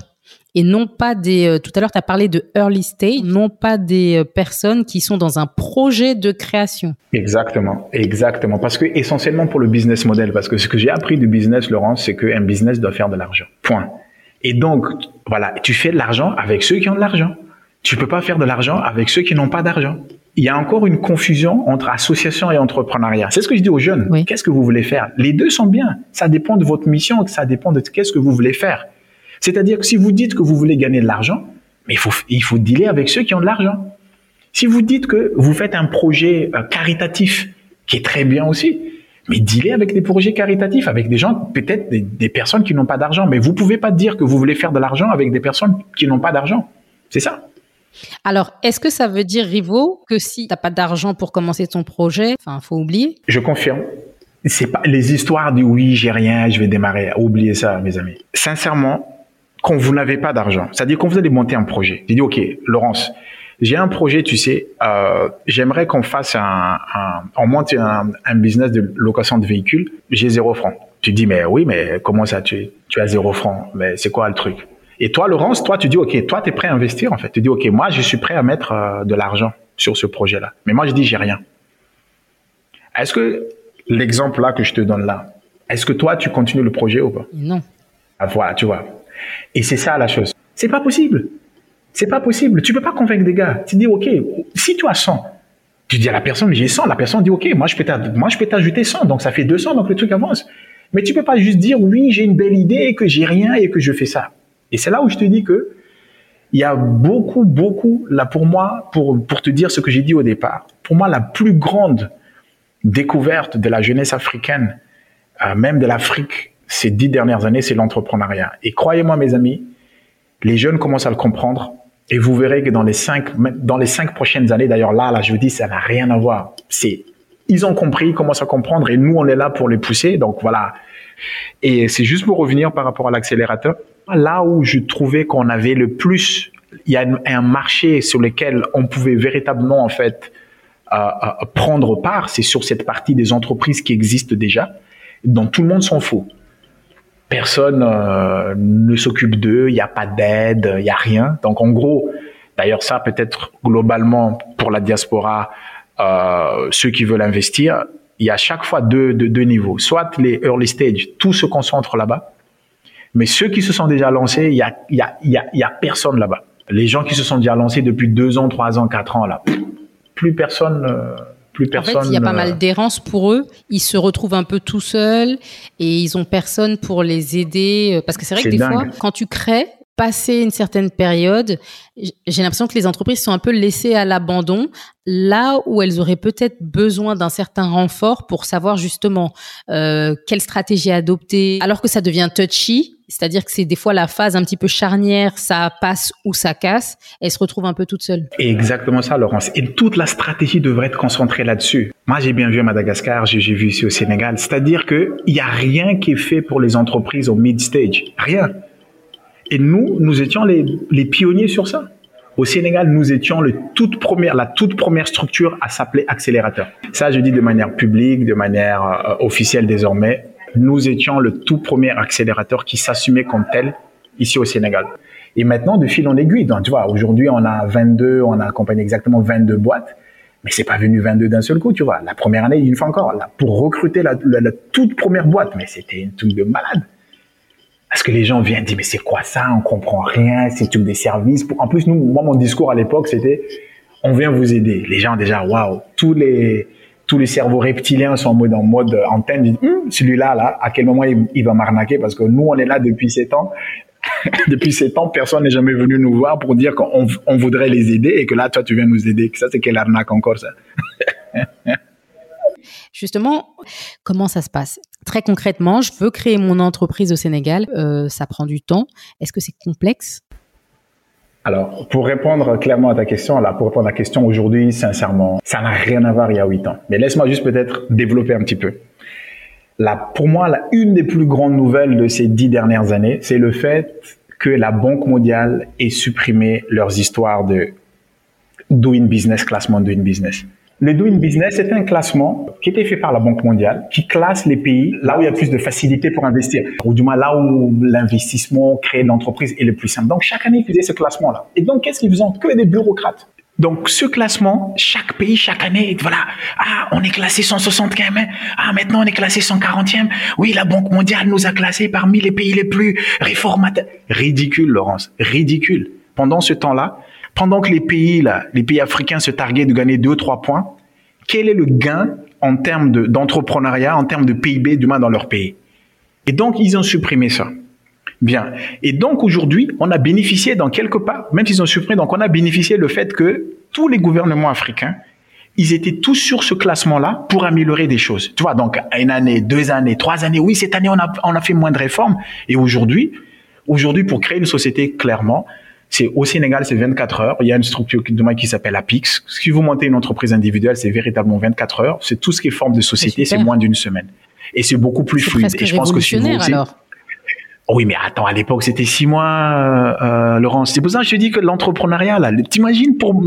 et non pas des. Euh, tout à l'heure, tu as parlé de early stage, non pas des euh, personnes qui sont dans un projet de création. Exactement, exactement. Parce que essentiellement pour le business model, parce que ce que j'ai appris du business, Laurence, c'est qu'un business doit faire de l'argent. Point. Et donc, voilà, tu fais de l'argent avec ceux qui ont de l'argent. Tu peux pas faire de l'argent avec ceux qui n'ont pas d'argent. Il y a encore une confusion entre association et entrepreneuriat. C'est ce que je dis aux jeunes. Qu'est-ce que vous voulez faire? Les deux sont bien. Ça dépend de votre mission, ça dépend de qu'est-ce que vous voulez faire. C'est-à-dire que si vous dites que vous voulez gagner de l'argent, mais il faut, il faut dealer avec ceux qui ont de l'argent. Si vous dites que vous faites un projet euh, caritatif, qui est très bien aussi, mais dealer avec des projets caritatifs, avec des gens, peut-être des, personnes qui n'ont pas d'argent. Mais vous pouvez pas dire que vous voulez faire de l'argent avec des personnes qui n'ont pas d'argent. C'est ça. Alors, est-ce que ça veut dire, Rivo, que si tu n'as pas d'argent pour commencer ton projet, enfin, faut oublier? Je confirme. C'est pas les histoires du oui, j'ai rien, je vais démarrer. Oubliez ça, mes amis. Sincèrement, quand vous n'avez pas d'argent. C'est-à-dire quand vous allez monter un projet. J'ai dit, OK, Laurence, j'ai un projet, tu sais, euh, j'aimerais qu'on fasse un, un on monte un, un, business de location de véhicules. J'ai zéro franc. Tu dis, mais oui, mais comment ça, tu, tu as zéro franc? Mais c'est quoi le truc? Et toi, Laurence, toi, tu dis, OK, toi, tu es prêt à investir, en fait. Tu dis, OK, moi, je suis prêt à mettre euh, de l'argent sur ce projet-là. Mais moi, je dis, j'ai rien. Est-ce que l'exemple là que je te donne là, est-ce que toi, tu continues le projet ou pas? Non. Ah, voilà, tu vois. Et c'est ça la chose. C'est pas possible. C'est pas possible. Tu peux pas convaincre des gars. Tu dis, OK, si tu as 100, tu dis à la personne, j'ai 100. La personne dit, OK, moi, je peux t'ajouter 100. Donc, ça fait 200. Donc, le truc avance. Mais tu peux pas juste dire, oui, j'ai une belle idée, que j'ai rien et que je fais ça. Et c'est là où je te dis que il y a beaucoup, beaucoup, là pour moi, pour, pour te dire ce que j'ai dit au départ, pour moi, la plus grande découverte de la jeunesse africaine, euh, même de l'Afrique, ces dix dernières années, c'est l'entrepreneuriat. Et croyez-moi, mes amis, les jeunes commencent à le comprendre. Et vous verrez que dans les cinq, dans les cinq prochaines années, d'ailleurs là, là, je vous dis, ça n'a rien à voir. C'est, ils ont compris, ils commencent à comprendre, et nous, on est là pour les pousser. Donc voilà. Et c'est juste pour revenir par rapport à l'accélérateur. Là où je trouvais qu'on avait le plus, il y a un marché sur lequel on pouvait véritablement en fait euh, euh, prendre part, c'est sur cette partie des entreprises qui existent déjà, dont tout le monde s'en fout personne euh, ne s'occupe d'eux, il n'y a pas d'aide, il n'y a rien. Donc en gros, d'ailleurs ça peut-être globalement pour la diaspora, euh, ceux qui veulent investir, il y a chaque fois deux, deux, niveaux. Soit les early stage, tout se concentre là-bas, mais ceux qui se sont déjà lancés, il y a, y a, y a, y a personne là-bas. Les gens qui se sont déjà lancés depuis deux ans, trois ans, quatre ans, là, plus personne... Euh, plus personne. En fait, il y a pas mal d'errance pour eux. Ils se retrouvent un peu tout seuls et ils ont personne pour les aider. Euh, parce que c'est vrai que des fois, quand tu crées, passer une certaine période, j'ai l'impression que les entreprises sont un peu laissées à l'abandon, là où elles auraient peut-être besoin d'un certain renfort pour savoir justement euh, quelle stratégie adopter, alors que ça devient touchy. C'est-à-dire que c'est des fois la phase un petit peu charnière, ça passe ou ça casse, elle se retrouve un peu toute seule. Exactement ça, Laurence. Et toute la stratégie devrait être concentrée là-dessus. Moi, j'ai bien vu à Madagascar, j'ai vu ici au Sénégal. C'est-à-dire que il y a rien qui est fait pour les entreprises au mid stage, rien. Et nous, nous étions les, pionniers sur ça. Au Sénégal, nous étions la toute première structure à s'appeler accélérateur. Ça, je dis de manière publique, de manière euh, officielle désormais. Nous étions le tout premier accélérateur qui s'assumait comme tel ici au Sénégal. Et maintenant, de fil en aiguille, donc, tu vois, aujourd'hui, on a 22, on a accompagné exactement 22 boîtes, mais c'est pas venu 22 d'un seul coup, tu vois. La première année, une fois encore, pour recruter la toute première boîte, mais c'était une truc de malade. Parce que les gens viennent dire, mais c'est quoi ça? On comprend rien, c'est tout des services. En plus, nous, moi, mon discours à l'époque, c'était, on vient vous aider. Les gens, déjà, waouh, tous les, tous les cerveaux reptiliens sont en mode, mode antenne. Hum, celui-là, là, à quel moment il, va m'arnaquer? Parce que nous, on est là depuis sept ans. *laughs* depuis sept ans, personne n'est jamais venu nous voir pour dire qu'on on voudrait les aider et que là, toi, tu viens nous aider. Ça, c'est quelle arnaque encore, ça? *laughs* Justement, comment ça se passe? Très concrètement, je veux créer mon entreprise au Sénégal. Euh, ça prend du temps. Est-ce que c'est complexe? Alors, pour répondre clairement à ta question, là, pour répondre à la question aujourd'hui, sincèrement, ça n'a rien à voir il y a huit ans. Mais laisse-moi juste peut-être développer un petit peu. Là, pour moi, une des plus grandes nouvelles de ces dix dernières années, c'est le fait que la Banque mondiale ait supprimé leurs histoires de doing business, classement doing business. Le Doing Business c'est un classement qui était fait par la Banque mondiale, qui classe les pays là où il y a plus de facilité pour investir, ou du moins là où l'investissement, créer l'entreprise est le plus simple. Donc chaque année, ils faisaient ce classement-là. Et donc, qu'est-ce qu'ils faisaient? Que des bureaucrates. Donc, ce classement, chaque pays, chaque année, voilà, ah, on est classé 175e, ah, maintenant on est classé 140e. Oui, la Banque mondiale nous a classés parmi les pays les plus réformateurs. Ridicule, Laurence, ridicule. Pendant ce temps-là, pendant que les pays, là, les pays africains se targuaient de gagner deux ou trois points, quel est le gain en termes d'entrepreneuriat, en termes de PIB, du moins dans leur pays? Et donc, ils ont supprimé ça. Bien. Et donc, aujourd'hui, on a bénéficié dans quelque part, même s'ils ont supprimé, donc on a bénéficié le fait que tous les gouvernements africains, ils étaient tous sur ce classement-là pour améliorer des choses. Tu vois, donc, une année, deux années, trois années, oui, cette année, on a, on a fait moins de réformes. Et aujourd'hui, aujourd'hui, pour créer une société, clairement, c'est au Sénégal, c'est 24 heures. Il y a une structure qui s'appelle APIX. Si vous montez une entreprise individuelle, c'est véritablement 24 heures. C'est tout ce qui est forme de société, c'est moins d'une semaine. Et c'est beaucoup plus fluide. Et je pense que si vous alors. oui, mais attends, à l'époque, c'était six mois, euh, euh, Laurence. C'est pour ça que je te dis que l'entrepreneuriat, là, t'imagines, pour,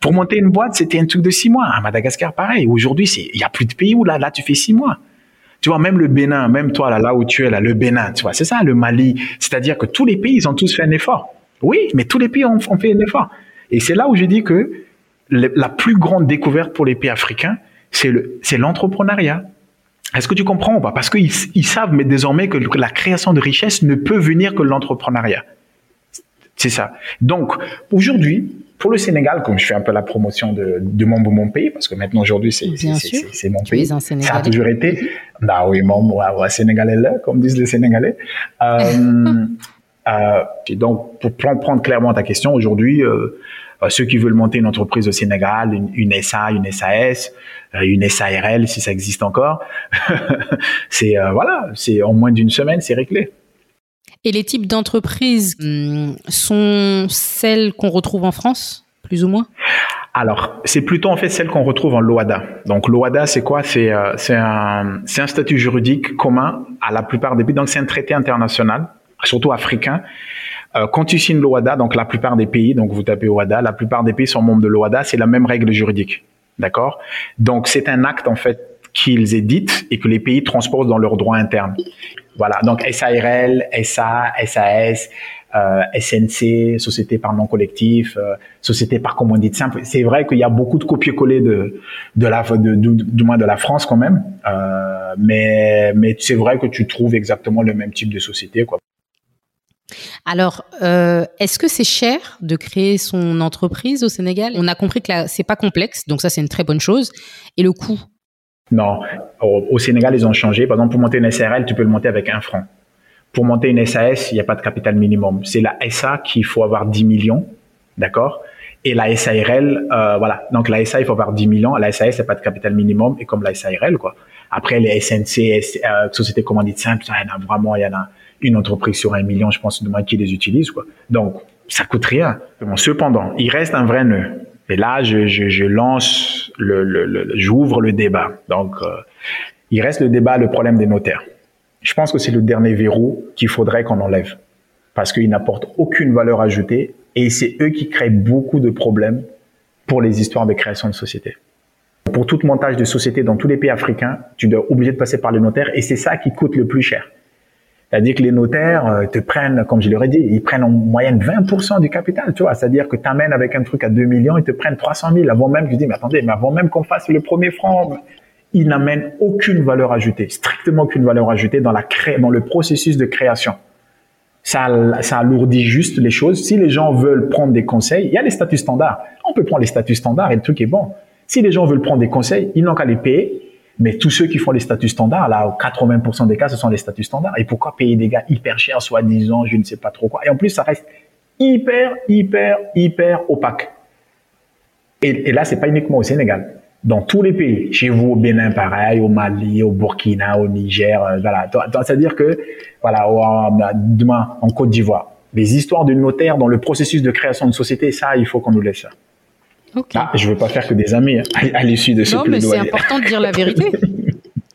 pour monter une boîte, c'était un truc de six mois. À Madagascar, pareil. Aujourd'hui, il y a plus de pays où là, là, tu fais six mois. Tu vois, même le Bénin, même toi, là, là où tu es, là, le Bénin, tu vois, c'est ça, le Mali. C'est-à-dire que tous les pays, ils ont tous fait un effort. Oui, mais tous les pays ont, fait un effort. Et c'est là où je dis que la plus grande découverte pour les pays africains, c'est le, c'est l'entrepreneuriat. Est-ce que tu comprends ou pas? Parce qu'ils ils savent mais désormais que, la création de richesse ne peut venir que de l'entrepreneuriat. C'est ça. Donc, aujourd'hui, pour le Sénégal, comme je fais un peu la promotion de, de mon, mon pays, parce que maintenant aujourd'hui c'est c'est mon pays, ça a toujours été. Bah oui, mon moi, Sénégalais là, comme disent les Sénégalais. Euh, *laughs* et donc, pour prendre clairement ta question, aujourd'hui, euh, euh, ceux qui veulent monter une entreprise au Sénégal, une, une SA, une SAS, euh, une SARL, si ça existe encore, *laughs* c'est voilà, c'est en moins d'une semaine, c'est réglé. Et les types d'entreprises hum, sont celles qu'on retrouve en France, plus ou moins? Alors, c'est plutôt en fait celles qu'on retrouve en LOADA. Donc, LOADA, c'est quoi? C'est c'est un, un statut juridique commun à la plupart des pays. Donc, c'est un traité international surtout africains. Euh, quand tu signes l'OADA, donc la plupart des pays, donc vous tapez OADA, la plupart des pays sont membres de l'OADA, c'est la même règle juridique. D'accord? Donc c'est un acte en fait qu'ils éditent et que les pays transposent dans leur droit interne. Voilà, donc SARL, SA, SAS, euh, SNC, société par nom collectif, euh, société par commandite simple. C'est vrai qu'il y a beaucoup de copier-coller de de la de, du moins de la France quand même, euh, mais mais c'est vrai que tu trouves exactement le même type de société quoi. Alors, euh, est-ce que c'est cher de créer son entreprise au Sénégal? On a compris que c'est pas complexe, donc ça c'est une très bonne chose. Et le coût? Non, au, Sénégal ils ont changé. Par exemple, pour monter une SRL, tu peux le monter avec un franc. Pour monter une SAS, il n'y a pas de capital minimum. C'est la SA qu'il faut avoir 10 millions, d'accord? Et la SARL, euh, voilà. Donc la SA, il faut avoir 10 millions. La SAS, c'est pas de capital minimum, et comme la SARL, quoi. Après, les SNC, euh, société commandite simple, il y en a vraiment, il y en a une entreprise sur un million, je pense, de moi qui les utilise, quoi. Donc, ça coûte rien. Cependant, il reste un vrai nœud. Et là, je, je, lance le, j'ouvre le débat. Donc, euh, il reste le débat, le problème des notaires. Je pense que c'est le dernier verrou qu'il faudrait qu'on enlève parce qu'ils n'apportent aucune valeur ajoutée et c'est eux qui créent beaucoup de problèmes pour les histoires de création de sociétés. Pour tout montage de société dans tous les pays africains, tu dois obligé de passer par les notaires et c'est ça qui coûte le plus cher. C'est-à-dire que les notaires euh, te prennent, comme je leur ai dit, ils prennent en moyenne 20% du capital, tu vois. C'est-à-dire que tu amènes avec un truc à 2 millions, ils te prennent 300 000 avant même, je dis, mais attendez, mais avant même qu'on fasse le premier franc, ils n'amènent aucune valeur ajoutée, strictement aucune valeur ajoutée dans la cré... dans le processus de création. Ça, ça alourdit juste les choses. Si les gens veulent prendre des conseils, il y a les statuts standards. On peut prendre les statuts standards et le truc est bon. Si les gens veulent prendre des conseils, ils n'ont qu'à les payer mais tous ceux qui font les statuts standards, là, 80% des cas, ce sont les statuts standards. Et pourquoi payer des gars hyper chers, soi-disant, je ne sais pas trop quoi. Et en plus, ça reste hyper, hyper, hyper opaque. Et, et là, c'est pas uniquement au Sénégal. Dans tous les pays, chez vous au Bénin, pareil, au Mali, au Burkina, au Niger, euh, voilà. C'est-à-dire que, voilà, demain, en Côte d'Ivoire, les histoires de notaires dans le processus de création de société, ça, il faut qu'on nous laisse ça. Ah, je veux pas faire que des amis hein, à, l'issue de ce Non, mais c'est important de dire la vérité. *laughs*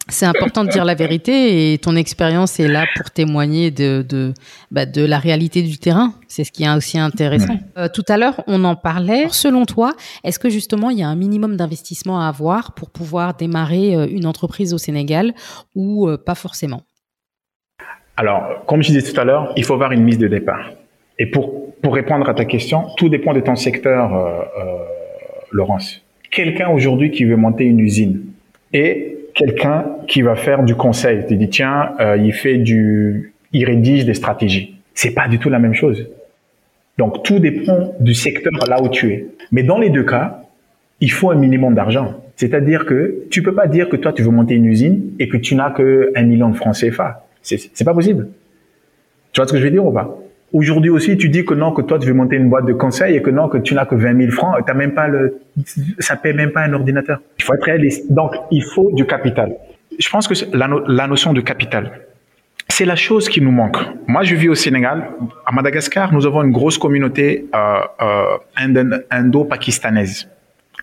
C'est important de dire la vérité et ton expérience est là pour témoigner de de, bah, de la réalité du terrain. C'est ce qui est aussi intéressant. Euh, tout à l'heure, on en parlait. Selon toi, est-ce que justement il y a un minimum d'investissement à avoir pour pouvoir démarrer euh, une entreprise au Sénégal ou euh, pas forcément? Alors, comme je disais tout à l'heure, il faut avoir une mise de départ. Et pour pour répondre à ta question, tout dépend de ton secteur. Laurence. Quelqu'un aujourd'hui qui veut monter une usine et quelqu'un qui va faire du conseil. Tu dis tiens, euh, il fait du, il rédige des stratégies. C'est pas du tout la même chose. Donc tout dépend du secteur là où tu es. Mais dans les deux cas, il faut un minimum d'argent. C'est-à-dire que tu peux pas dire que toi tu veux monter une usine et que tu n'as que un million de francs CFA. C'est, pas possible. Tu vois ce que je veux dire ou pas? Aujourd'hui aussi, tu dis que non, que toi, tu veux monter une boîte de conseil et que non, que tu n'as que 20 000 francs, t'as même pas le, ça paie même pas un ordinateur. Il faut être réaliste. Donc, il faut du capital. Je pense que la, notion de capital, c'est la chose qui nous manque. Moi, je vis au Sénégal. À Madagascar, nous avons une grosse communauté euh, euh, indo-pakistanaise.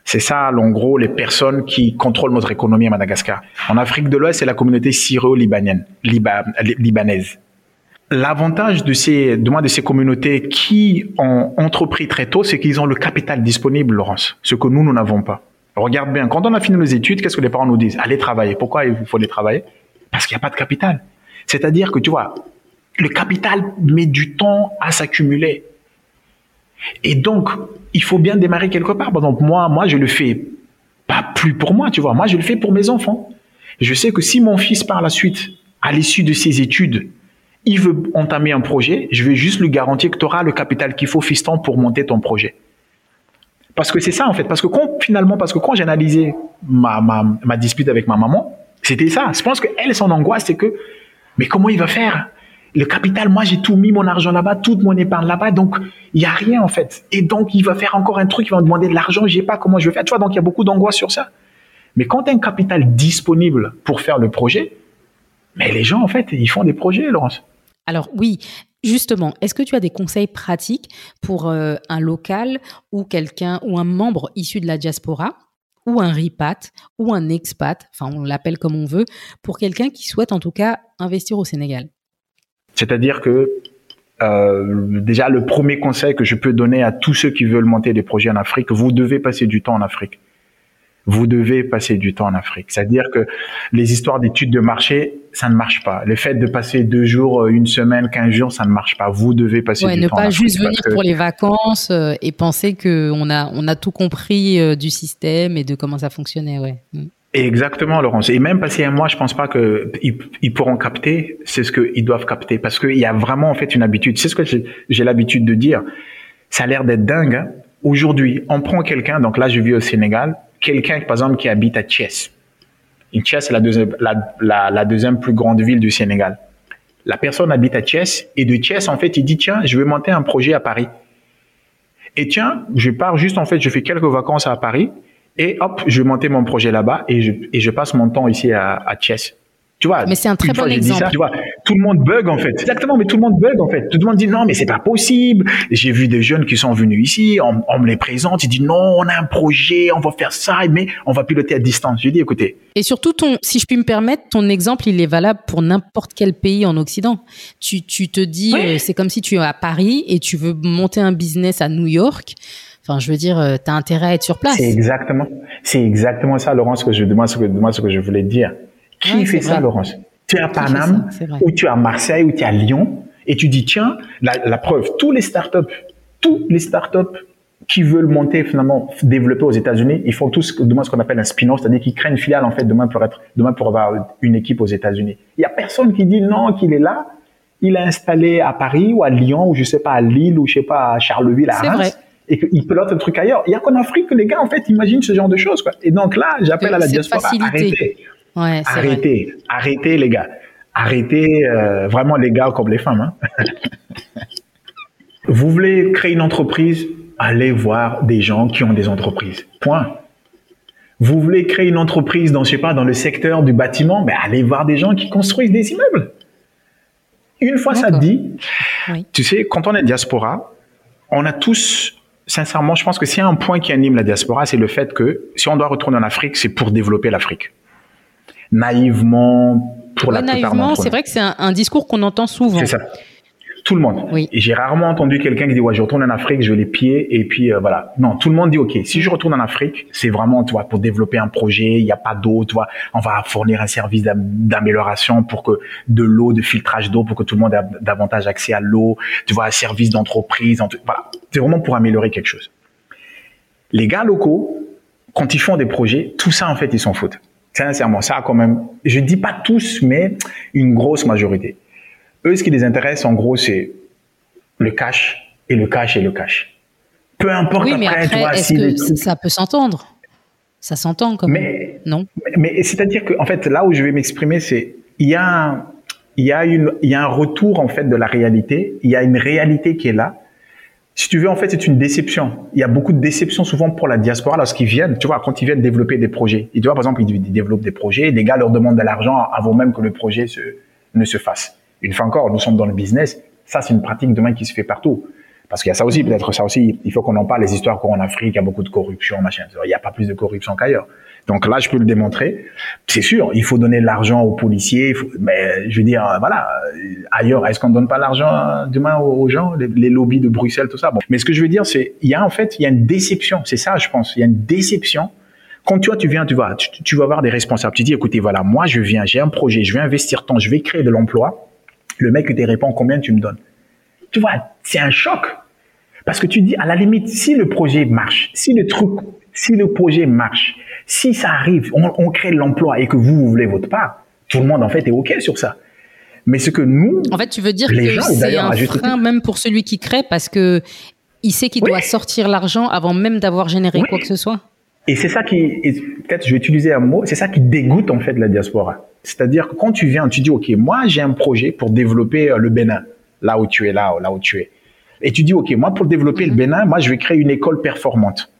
C'est ça, en gros, les personnes qui contrôlent notre économie à Madagascar. En Afrique de l'Ouest, c'est la communauté syro-libanaise. libanaise. L'avantage de ces, de, de ces communautés qui ont entrepris très tôt, c'est qu'ils ont le capital disponible, Laurence, ce que nous, nous n'avons pas. Regarde bien, quand on a fini nos études, qu'est-ce que les parents nous disent? Allez travailler. Pourquoi il faut aller travailler? Parce qu'il n'y a pas de capital. C'est-à-dire que, tu vois, le capital met du temps à s'accumuler. Et donc, il faut bien démarrer quelque part. Par exemple, moi, moi, je le fais pas plus pour moi, tu vois. Moi, je le fais pour mes enfants. Je sais que si mon fils, par la suite, à l'issue de ses études, il veut entamer un projet, je vais juste lui garantir que tu auras le capital qu'il faut, fiston, pour monter ton projet. Parce que c'est ça, en fait. Parce que quand, finalement, parce que quand j'ai analysé ma, ma, ma, dispute avec ma maman, c'était ça. Je pense qu'elle, son angoisse, c'est que, mais comment il va faire? Le capital, moi, j'ai tout mis mon argent là-bas, toute mon épargne là-bas, donc il y a rien en fait. Et donc, il va faire encore un truc, il va me demander de l'argent, je sais pas comment je vais faire. Tu vois, donc il y a beaucoup d'angoisse sur ça. Mais quand tu as un capital disponible pour faire le projet, mais les gens, en fait, ils font des projets, Laurence. Alors oui, Justement, est-ce que tu as des conseils pratiques pour euh, un local ou quelqu'un ou un membre issu de la diaspora ou un ripat ou un expat, enfin on l'appelle comme on veut, pour quelqu'un qui souhaite en tout cas investir au Sénégal? C'est-à-dire que euh, déjà le premier conseil que je peux donner à tous ceux qui veulent monter des projets en Afrique, vous devez passer du temps en Afrique vous devez passer du temps en Afrique. C'est-à-dire que les histoires d'études de marché, ça ne marche pas. Le fait de passer deux jours, euh, une semaine, quinze jours, ça ne marche pas. Vous devez passer du temps en Afrique. Ne pas juste venir pour les vacances euh, et penser qu'on a, on a tout compris euh, du système et de comment ça fonctionnait. Ouais. Mm. Exactement, Laurence. Et même passer un mois, je pense pas que ils, pourront capter. C'est ce qu'ils doivent capter parce qu'il y a vraiment en fait une habitude. C'est ce que j'ai l'habitude de dire. Ça a l'air d'être dingue. Hein. Aujourd'hui, on prend quelqu'un. Donc là, je vis au Sénégal quelqu'un, par exemple, qui habite à Thiès. C'est la deuxième, plus grande ville du Sénégal. La personne habite à Thiès et de Thiès, en fait, il dit, tiens, je vais monter un projet à Paris. Et tiens, je pars juste, en fait, je fais quelques vacances à Paris et hop, je vais monter mon projet là-bas et je, passe mon temps ici à, à. Tu vois, mais c'est un très bon exemple. tu vois, tout le monde bug en fait. Exactement, mais tout le monde bug en fait. Tout le monde dit non, mais c'est pas possible. J'ai vu des jeunes qui sont venus ici, on, me les présente, ils disent non, on a un projet, on va faire ça, mais on va piloter à distance. Je dis écoutez. Et surtout ton, si je puis me permettre, ton exemple, il est valable pour n'importe quel pays en Occident. Tu, tu te dis, euh, c'est comme si tu es à Paris et tu veux monter un business à New York. Enfin, je veux dire, euh, tu as intérêt à être sur place. C'est exactement, c'est exactement ça, Laurent, ce que je, demande, ce que, ce que je voulais dire. Qui fait ça, Laurence? Tu es à Paname, ou tu es à Marseille, ou tu es à Lyon, et tu dis, tiens, la, preuve, tous les startups, tous les startups qui veulent monter finalement développer aux États-Unis, ils font tous demain ce qu'on appelle un spin-off, c'est-à-dire qu'ils créent une filiale en fait demain pour être demain pour avoir une équipe aux États-Unis. Il y a personne qui dit non qu'il est là, il est installé à Paris ou à Lyon ou je sais pas à Lille ou je sais pas à Charleville à Reims et qu'il pelote un truc ailleurs. Il y a qu'en Afrique que les gars en fait imaginent ce genre de choses quoi. Et donc là, j'appelle à la diaspora arrêtez. Ouais, arrêtez, vrai. arrêtez les gars. Arrêtez euh, vraiment les gars comme les femmes. Hein. *laughs* Vous voulez créer une entreprise, allez voir des gens qui ont des entreprises. Point. Vous voulez créer une entreprise dans, je sais pas, dans le secteur du bâtiment, ben allez voir des gens qui construisent des immeubles. Une fois ça dit, tu sais, quand on est diaspora, on a tous, sincèrement, je pense que s'il y a un point qui anime la diaspora, c'est le fait que si on doit retourner en Afrique, c'est pour développer l'Afrique naïvement pour la plupart Naïvement, c'est vrai que c'est un, discours qu'on entend souvent. C'est ça. Tout le monde. Oui. J'ai rarement entendu quelqu'un qui dit ouais je retourne en Afrique, je vais les pieds et puis euh, voilà. Non, tout le monde dit ok. Si je retourne en Afrique, c'est vraiment tu vois pour développer un projet. Il n'y a pas d'eau, tu vois. On va fournir un service d'amélioration pour que de l'eau, de filtrage d'eau pour que tout le monde ait davantage accès à l'eau. Tu vois, un service d'entreprise. Voilà. C'est vraiment pour améliorer quelque chose. Les gars locaux, quand ils font des projets, tout ça en fait ils s'en foutent. Sincèrement, ça quand même, je dis pas tous, mais une grosse majorité. Eux, ce qui les intéresse, en gros, c'est le cash et le cash et le cash. Peu importe oui, mais après, est-ce que ça peut s'entendre? Ça s'entend comme mais, non? Mais c'est-à-dire que, en fait, là où je vais m'exprimer, c'est il y a il y a une il y a un retour en fait de la réalité. Il y a une réalité qui est là si tu veux, en fait, c'est une déception. Il y a beaucoup de déceptions souvent pour la diaspora lorsqu'ils viennent, tu vois, quand ils viennent développer des projets. Et tu vois, par exemple, ils développent des projets, les gars leur demandent de l'argent avant même que le projet ne se fasse. Une fois encore, nous sommes dans le business. Ça, c'est une pratique demain qui se fait partout. Parce qu'il y a ça aussi, peut-être ça aussi, il faut qu'on en parle, les histoires qu'en Afrique, il y a beaucoup de corruption, machin. Il n'y a pas plus de corruption qu'ailleurs. Donc là, je peux le démontrer. C'est sûr, il faut donner l'argent aux policiers, mais je veux dire, voilà, ailleurs, est-ce qu'on donne pas l'argent demain aux gens, les, lobbies de Bruxelles, tout ça? Bon. Mais ce que je veux dire, c'est, il y a en fait, il y a une déception. C'est ça, je pense. Il y a une déception. Quand tu vois, tu viens, tu vas, tu, vas avoir des responsables. Tu dis, écoutez, voilà, moi, je viens, j'ai un projet, je vais investir tant, je vais créer de l'emploi. Le mec te répond combien tu me donnes? Tu vois, c'est un choc. Parce que tu dis, à la limite, si le projet marche, si le truc, si le projet marche, si ça arrive, on, crée l'emploi et que vous, vous voulez votre part, tout le monde, en fait, est OK sur ça. Mais ce que nous. En fait, tu veux dire que c'est un frein même pour celui qui crée parce que il sait qu'il doit sortir l'argent avant même d'avoir généré quoi que ce soit? Et c'est ça qui, peut-être je vais utiliser un mot, c'est ça qui dégoûte en fait la diaspora. C'est-à-dire que quand tu viens, tu dis, OK, moi j'ai un projet pour développer euh, le Bénin, là où tu es, là, là où tu es. Et tu dis, OK, moi pour développer le Bénin, moi je vais créer une école performante.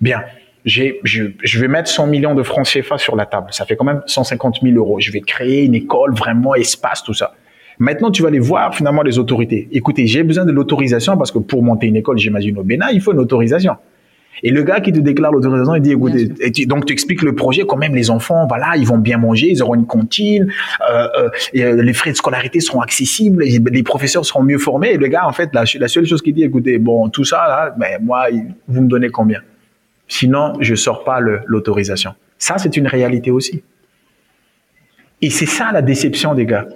Bien, j'ai, je, je, vais mettre 100 millions de francs CFA sur la table. Ça fait quand même 150 000 euros. Je vais créer une école, vraiment espace, tout ça. Maintenant, tu vas aller voir finalement les autorités. Écoutez, j'ai besoin de l'autorisation parce que pour monter une école, j'imagine au Bénin, il faut une autorisation. Et le gars qui te déclare l'autorisation, il dit, écoutez, donc tu expliques le projet, quand même les enfants, voilà, ils vont bien manger, ils auront une cantine, euh, euh, euh les frais de scolarité seront accessibles, les professeurs seront mieux formés. Et le gars, en fait, la, la seule chose qu'il dit, écoutez, bon, tout ça, là, mais moi, vous me donnez combien? Sinon, je sors pas l'autorisation. Ça, c'est une réalité aussi. Et c'est ça la déception des gars.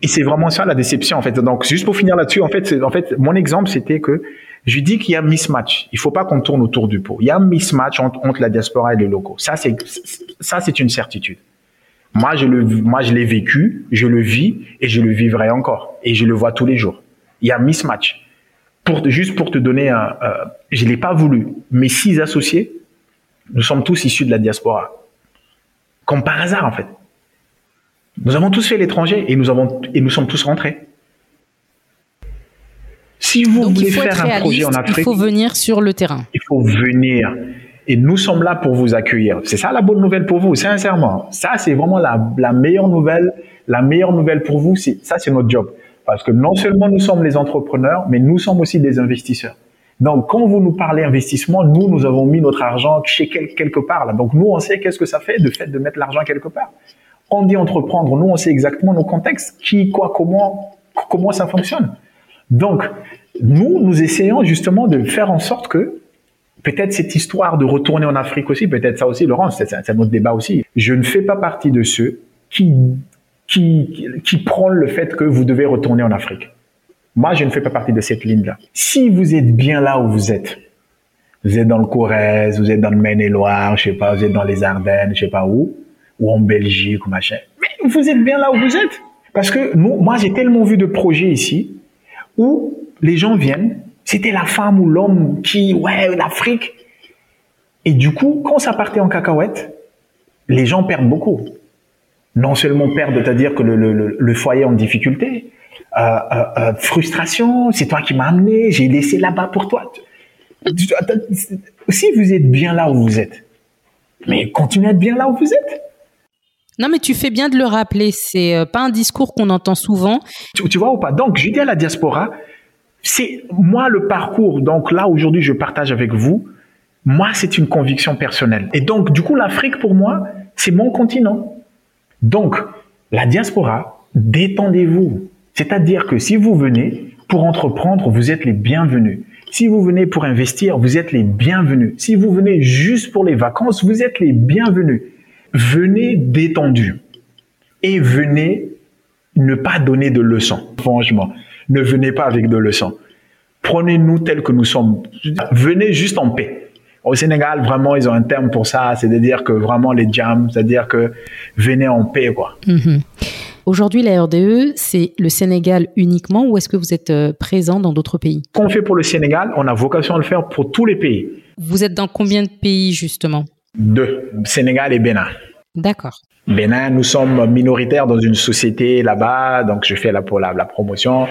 Et c'est vraiment ça la déception en fait. Donc juste pour finir là-dessus, en fait, en fait, mon exemple c'était que je dis qu'il y a un mismatch. Il faut pas qu'on tourne autour du pot. Il y a un mismatch entre, la diaspora et les locaux. Ça c'est une certitude. Moi je l'ai vécu, je le vis et je le vivrai encore et je le vois tous les jours. Il y a un mismatch. Pour juste pour te donner un, euh, je l'ai pas voulu. Mes six associés, nous sommes tous issus de la diaspora. Comme par hasard en fait. Nous avons tous fait l'étranger et nous sommes tous rentrés. Si vous voulez faire un projet en Afrique, il faut venir sur le terrain. Il faut venir. Et nous sommes là pour vous accueillir. C'est ça la bonne nouvelle pour vous, sincèrement. Ça, c'est vraiment la, la, meilleure nouvelle. La meilleure nouvelle pour vous, c'est ça, c'est notre job. Parce que non seulement nous sommes les entrepreneurs, mais nous sommes aussi des investisseurs. Donc, quand vous nous parlez investissement, nous, nous avons mis notre argent chez quelque part. Là. Donc, nous, on sait qu'est-ce que ça fait de fait de mettre l'argent quelque part on dit entreprendre, nous on sait exactement nos contextes, qui, quoi, comment, comment ça fonctionne. Donc, nous, nous essayons justement de faire en sorte que peut-être cette histoire de retourner en Afrique aussi, peut-être ça aussi, Laurent, c'est un autre débat aussi. Je ne fais pas partie de ceux qui, qui, qui prennent le fait que vous devez retourner en Afrique. Moi, je ne fais pas partie de cette ligne-là. Si vous êtes bien là où vous êtes, vous êtes dans le Corrèze, vous êtes dans le Maine-et-Loire, je sais pas, vous êtes dans les Ardennes, je sais pas où, ou en Belgique ou machin. Mais vous êtes bien là où vous êtes. Parce que moi, j'ai tellement vu de projets ici où les gens viennent, c'était la femme ou l'homme qui, ouais, l'Afrique. Et du coup, quand ça partait en cacahuète, les gens perdent beaucoup. Non seulement perdent, c'est-à-dire que le, le, le, foyer en difficulté, euh, euh, euh, frustration, c'est toi qui m'as amené, j'ai laissé là-bas pour toi. Si vous êtes bien là où vous êtes, mais continuez à être bien là où vous êtes. Non, mais tu fais bien de le rappeler. C'est euh, pas un discours qu'on entend souvent. Tu, vois ou pas? Donc, je dis à la diaspora, c'est moi le parcours. Donc là, aujourd'hui, je partage avec vous. Moi, c'est une conviction personnelle. Et donc, du coup, l'Afrique, pour moi, c'est mon continent. Donc, la diaspora, détendez-vous. C'est-à-dire que si vous venez pour entreprendre, vous êtes les bienvenus. Si vous venez pour investir, vous êtes les bienvenus. Si vous venez juste pour les vacances, vous êtes les bienvenus venez détendu et venez ne pas donner de leçons. Franchement, ne venez pas avec de leçons. Prenez-nous tels que nous sommes. Venez juste en paix. Au Sénégal, vraiment, ils ont un terme pour ça, c'est de dire que vraiment les jams, c'est-à-dire que venez en paix, quoi. Mhm. Aujourd'hui, la RDE, c'est le Sénégal uniquement ou est-ce que vous êtes euh, présent dans d'autres pays? Ce qu'on fait pour le Sénégal, on a vocation à le faire pour tous les pays. Vous êtes dans combien de pays, justement? Deux, Sénégal et Bénin. D'accord. Bénin, nous sommes minoritaires dans une société là-bas, donc je fais la, promotion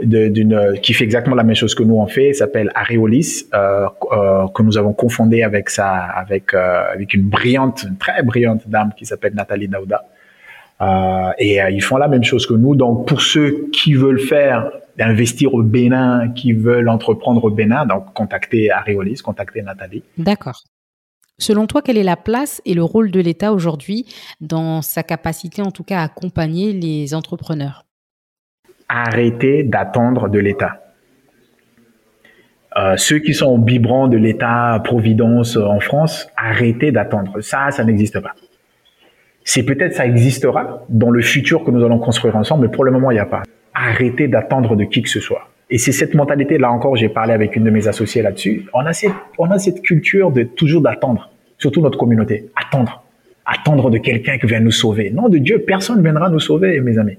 d'une qui fait exactement la même chose que nous on fait, s'appelle Areolis, euh, euh, que nous avons confondé avec ça, avec euh, avec une brillante, une très brillante dame qui s'appelle Nathalie Daouda. et ils font la même chose que nous. Donc pour ceux qui veulent faire d'investir au Bénin, qui veulent entreprendre au Bénin, donc contactez Areolis, contactez Nathalie. D'accord. Selon toi, quelle est la place et le rôle de l'État aujourd'hui dans sa capacité en tout cas à accompagner les entrepreneurs? Arrêtez d'attendre de l'État. Euh, ceux qui sont vibrants de l'État-providence en France, arrêtez d'attendre. Ça, ça n'existe pas. C'est peut-être ça existera dans le futur que nous allons construire ensemble, mais pour le moment, il n'y a pas. Arrêtez d'attendre de qui que ce soit. Et c'est cette mentalité, là encore, j'ai parlé avec une de mes associées là-dessus. On a cette culture de toujours d'attendre surtout notre communauté, attendre. Attendre de quelqu'un qui vient nous sauver. Non, de Dieu, personne ne viendra nous sauver, mes amis.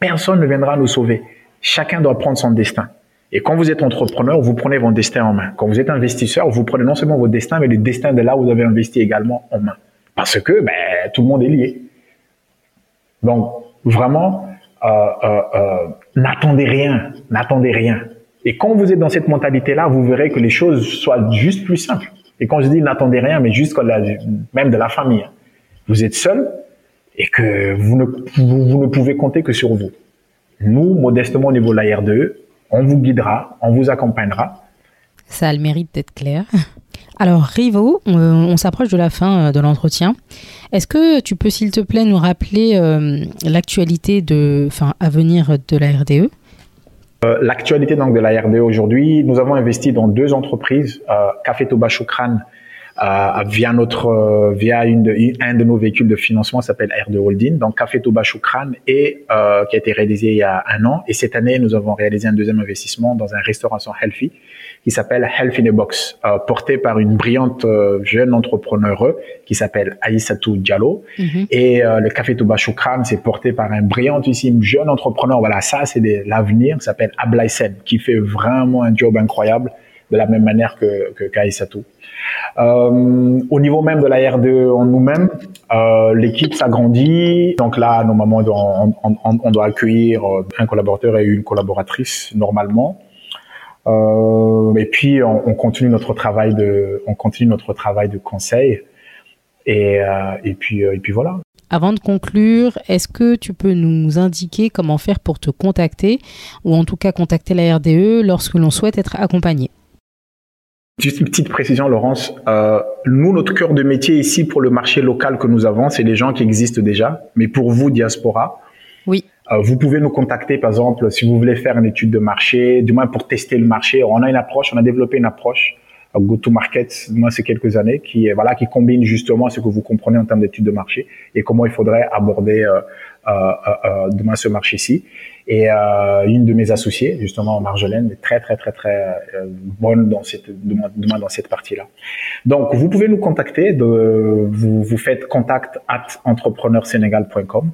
Personne ne viendra nous sauver. Chacun doit prendre son destin. Et quand vous êtes entrepreneur, vous prenez votre destin en main. Quand vous êtes investisseur, vous prenez non seulement votre destin, mais le destin de là où vous avez investi également en main. Parce que ben, tout le monde est lié. Donc, vraiment, euh, euh, euh, n'attendez rien, n'attendez rien. Et quand vous êtes dans cette mentalité-là, vous verrez que les choses soient juste plus simples. Et quand je dis n'attendez rien, mais juste la, même de la famille, vous êtes seul et que vous ne, pouvez compter que sur vous. Nous, modestement au niveau de la RDE, on vous guidera, on vous accompagnera. Ça a le mérite d'être clair. *laughs* Alors, Rivo, on, s'approche de la fin de l'entretien. Est-ce que tu peux, s'il te plaît, nous rappeler l'actualité de, enfin, à venir de la RDE euh, l'actualité donc de la RDE aujourd'hui, nous avons investi dans deux entreprises, euh, Café Toba Choukran, euh, via notre euh, via une de, un de nos véhicules de financement s'appelle RD Holding, donc Café Toba Choukran et euh, qui a été réalisé il y a un an. Et cette année, nous avons réalisé un deuxième investissement dans un restaurant healthy qui s'appelle Health in a Box, euh, porté par une brillante jeune entrepreneur qui s'appelle Aïssatou Diallo. Mhm. Et le Café Toba Choukran, c'est porté par un brillantissime jeune entrepreneur. Voilà, ça c'est l'avenir. S'appelle Ablaïsen, qui fait vraiment un job incroyable de la même manière que, que euh, au niveau même de la RDE en nous-mêmes, euh, l'équipe s'agrandit. Donc là, normalement, on doit, accueillir euh, un collaborateur et une collaboratrice normalement. Euh, et puis on, on, continue notre travail de, on continue notre travail de conseil. Et, euh, et puis et puis voilà. Avant de conclure, est-ce que tu peux nous indiquer comment faire pour te contacter ou en tout cas contacter la RDE lorsque l'on souhaite être accompagné? Juste une petite précision, Laurence. Euh, nous, notre cœur de métier ici pour le marché local que nous avons, c'est les gens qui existent déjà. Mais pour vous, diaspora, oui. Euh, vous pouvez nous contacter, par exemple, si vous voulez faire une étude de marché, du moins pour tester le marché. On a une approche, on a développé une approche euh, go-to-market, moi, c'est quelques années, qui voilà, qui combine justement ce que vous comprenez en termes d'études de marché et comment il faudrait aborder euh, euh, euh, demain ce marché-ci. Et euh, une de mes associées, justement Marjolaine, est très très très très euh, bonne dans cette demain dans cette partie-là. Donc vous pouvez nous contacter. De, vous, vous faites contact at entrepreneursénégal.com.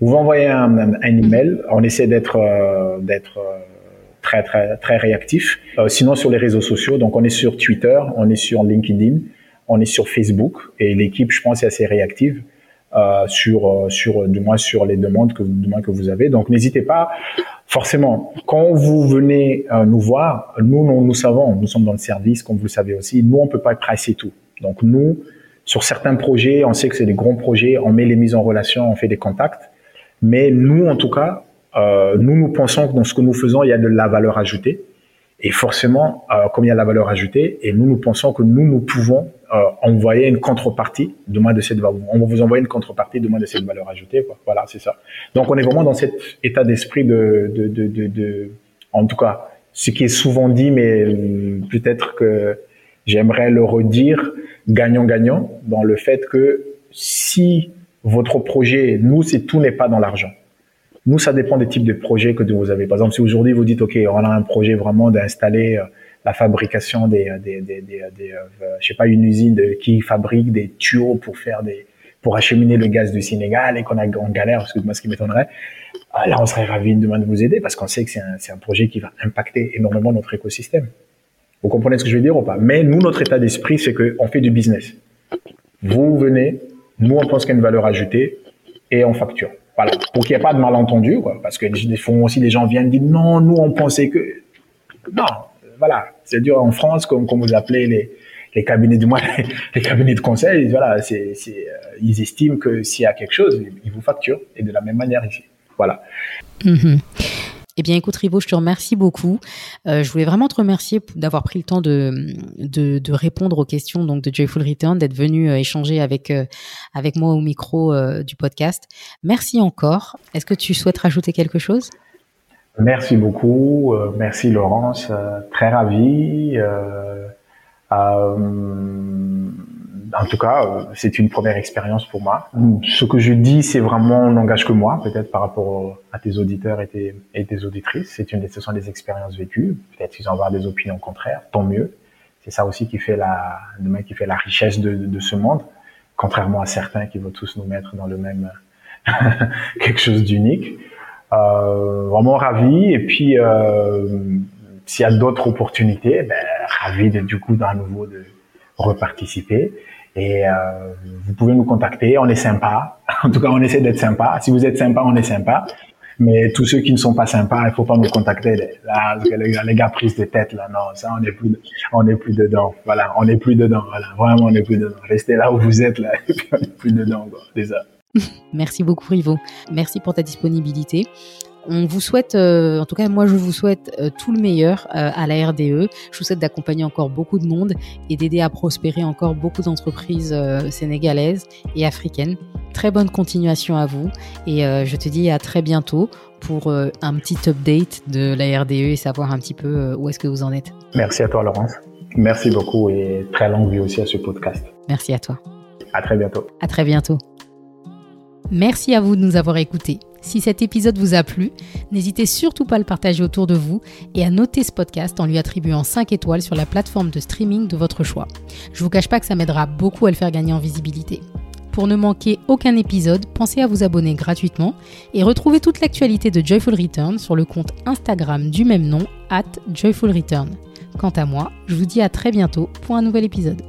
Vous envoyez un, un, un, email. On essaie d'être euh, d'être très très très réactif. sinon sur les réseaux sociaux, donc on est sur Twitter, on est sur LinkedIn, on est sur Facebook et l'équipe, je pense, est assez réactive. Euh, sur euh, sur du moins sur les demandes que du moins que vous avez. Donc n'hésitez pas. Forcément, quand vous venez euh, nous voir, nous, nous nous savons, nous sommes dans le service, comme vous le savez aussi. Nous on peut pas presser tout. Donc nous sur certains projets, on sait que c'est des grands projets, on met les mises en relation, on fait des contacts. Mais nous en tout cas, euh, nous nous pensons que dans ce que nous faisons, il y a de la valeur ajoutée. Et forcément, euh, comme il y a la valeur ajoutée, et nous, nous pensons que nous, nous pouvons euh, envoyer une contrepartie de moins de cette valeur. On va vous envoyer une contrepartie de moins de cette valeur ajoutée. Quoi. Voilà, c'est ça. Donc, on est vraiment dans cet état d'esprit de, de, de, de, de, en tout cas, ce qui est souvent dit, mais euh, peut-être que j'aimerais le redire, gagnant-gagnant, dans le fait que si votre projet, nous, c'est tout n'est pas dans l'argent. Nous, ça dépend des types de projets que vous avez. Par exemple, si aujourd'hui vous dites, OK, on a un projet vraiment d'installer euh, la fabrication des, euh, des, des, des, euh, je sais pas, une usine qui fabrique des tuyaux pour faire des, pour acheminer le gaz du Sénégal et qu'on a en galère, parce que moi, ce qui m'étonnerait, là, on serait ravis de vous aider parce qu'on sait que c'est un, un projet qui va impacter énormément notre écosystème. Vous comprenez ce que je veux dire ou pas? Mais nous, notre état d'esprit, c'est qu'on fait du business. Vous venez, nous, on pense qu'il y a une valeur ajoutée et on facture. Voilà, pour qu'il n'y ait pas de malentendu, parce que des fois aussi les gens viennent dire non, nous on pensait que non, voilà, c'est dur en France comme vous appelez les cabinets du moins *laughs* les cabinets de conseil, voilà, c'est c'est euh, ils estiment que s'il y a quelque chose, ils vous facturent et de la même manière ici. Voilà. Mm-hmm. Eh bien, écoute, Rivo, je te remercie beaucoup. Euh, je voulais vraiment te remercier d'avoir pris le temps de, de, répondre aux questions donc de Joyful Return, d'être venu euh, échanger avec, euh, avec moi au micro du podcast. Merci encore. Est-ce que tu souhaites rajouter quelque chose? Merci beaucoup. merci, Laurence. très ravi en tout cas, euh, c'est une première expérience pour moi. Ce que je dis, c'est vraiment n'engage que moi, peut-être par rapport à tes auditeurs et tes, auditrices. C'est une, ce sont des expériences vécues. Peut-être qu'ils vont avoir des opinions contraires, tant mieux. C'est ça aussi qui fait la, demain, qui fait la richesse de, de ce monde, contrairement à certains qui vont tous nous mettre dans le même *laughs* quelque chose d'unique. Euh, vraiment ravi et puis euh, s'il y a d'autres opportunités, ben, ravi du coup d'un nouveau de reparticiper. Et euh, vous pouvez nous contacter, on est sympa. *laughs* En tout cas, on essaie d'être sympa. Si vous êtes sympa, on est sympa. Mais tous ceux qui ne sont pas sympas, il faut pas nous contacter. Là, les, gars, les gars prise de tête, là, non, ça, on n'est plus, on n'est plus dedans. Voilà, on n'est plus dedans. Voilà, vraiment, on n'est plus dedans. Restez là où vous êtes, là, *laughs* on n'est plus dedans, quoi, déjà. *laughs* Merci beaucoup, Rivo. Merci pour ta disponibilité. On vous souhaite, euh, en tout cas moi je vous souhaite euh, tout le meilleur euh, à la RDE. Je vous souhaite d'accompagner encore beaucoup de monde et d'aider à prospérer encore beaucoup d'entreprises sénégalaises et africaines. Très bonne continuation à vous et je te dis à très bientôt pour un petit update de la RDE et savoir un petit peu où est-ce que vous en êtes. Merci à toi Laurence. Merci beaucoup et très longue vie aussi à ce podcast. Merci à toi. À très bientôt. À très bientôt. Merci à vous de nous avoir écoutés. Si cet épisode vous a plu, n'hésitez surtout pas à le partager autour de vous et à noter ce podcast en lui attribuant 5 étoiles sur la plateforme de streaming de votre choix. Je vous cache pas que ça m'aidera beaucoup à le faire gagner en visibilité. Pour ne manquer aucun épisode, pensez à vous abonner gratuitement et retrouvez toute l'actualité de Joyful Return sur le compte Instagram du même nom, at Joyful Return. Quant à moi, je vous dis à très bientôt pour un nouvel épisode.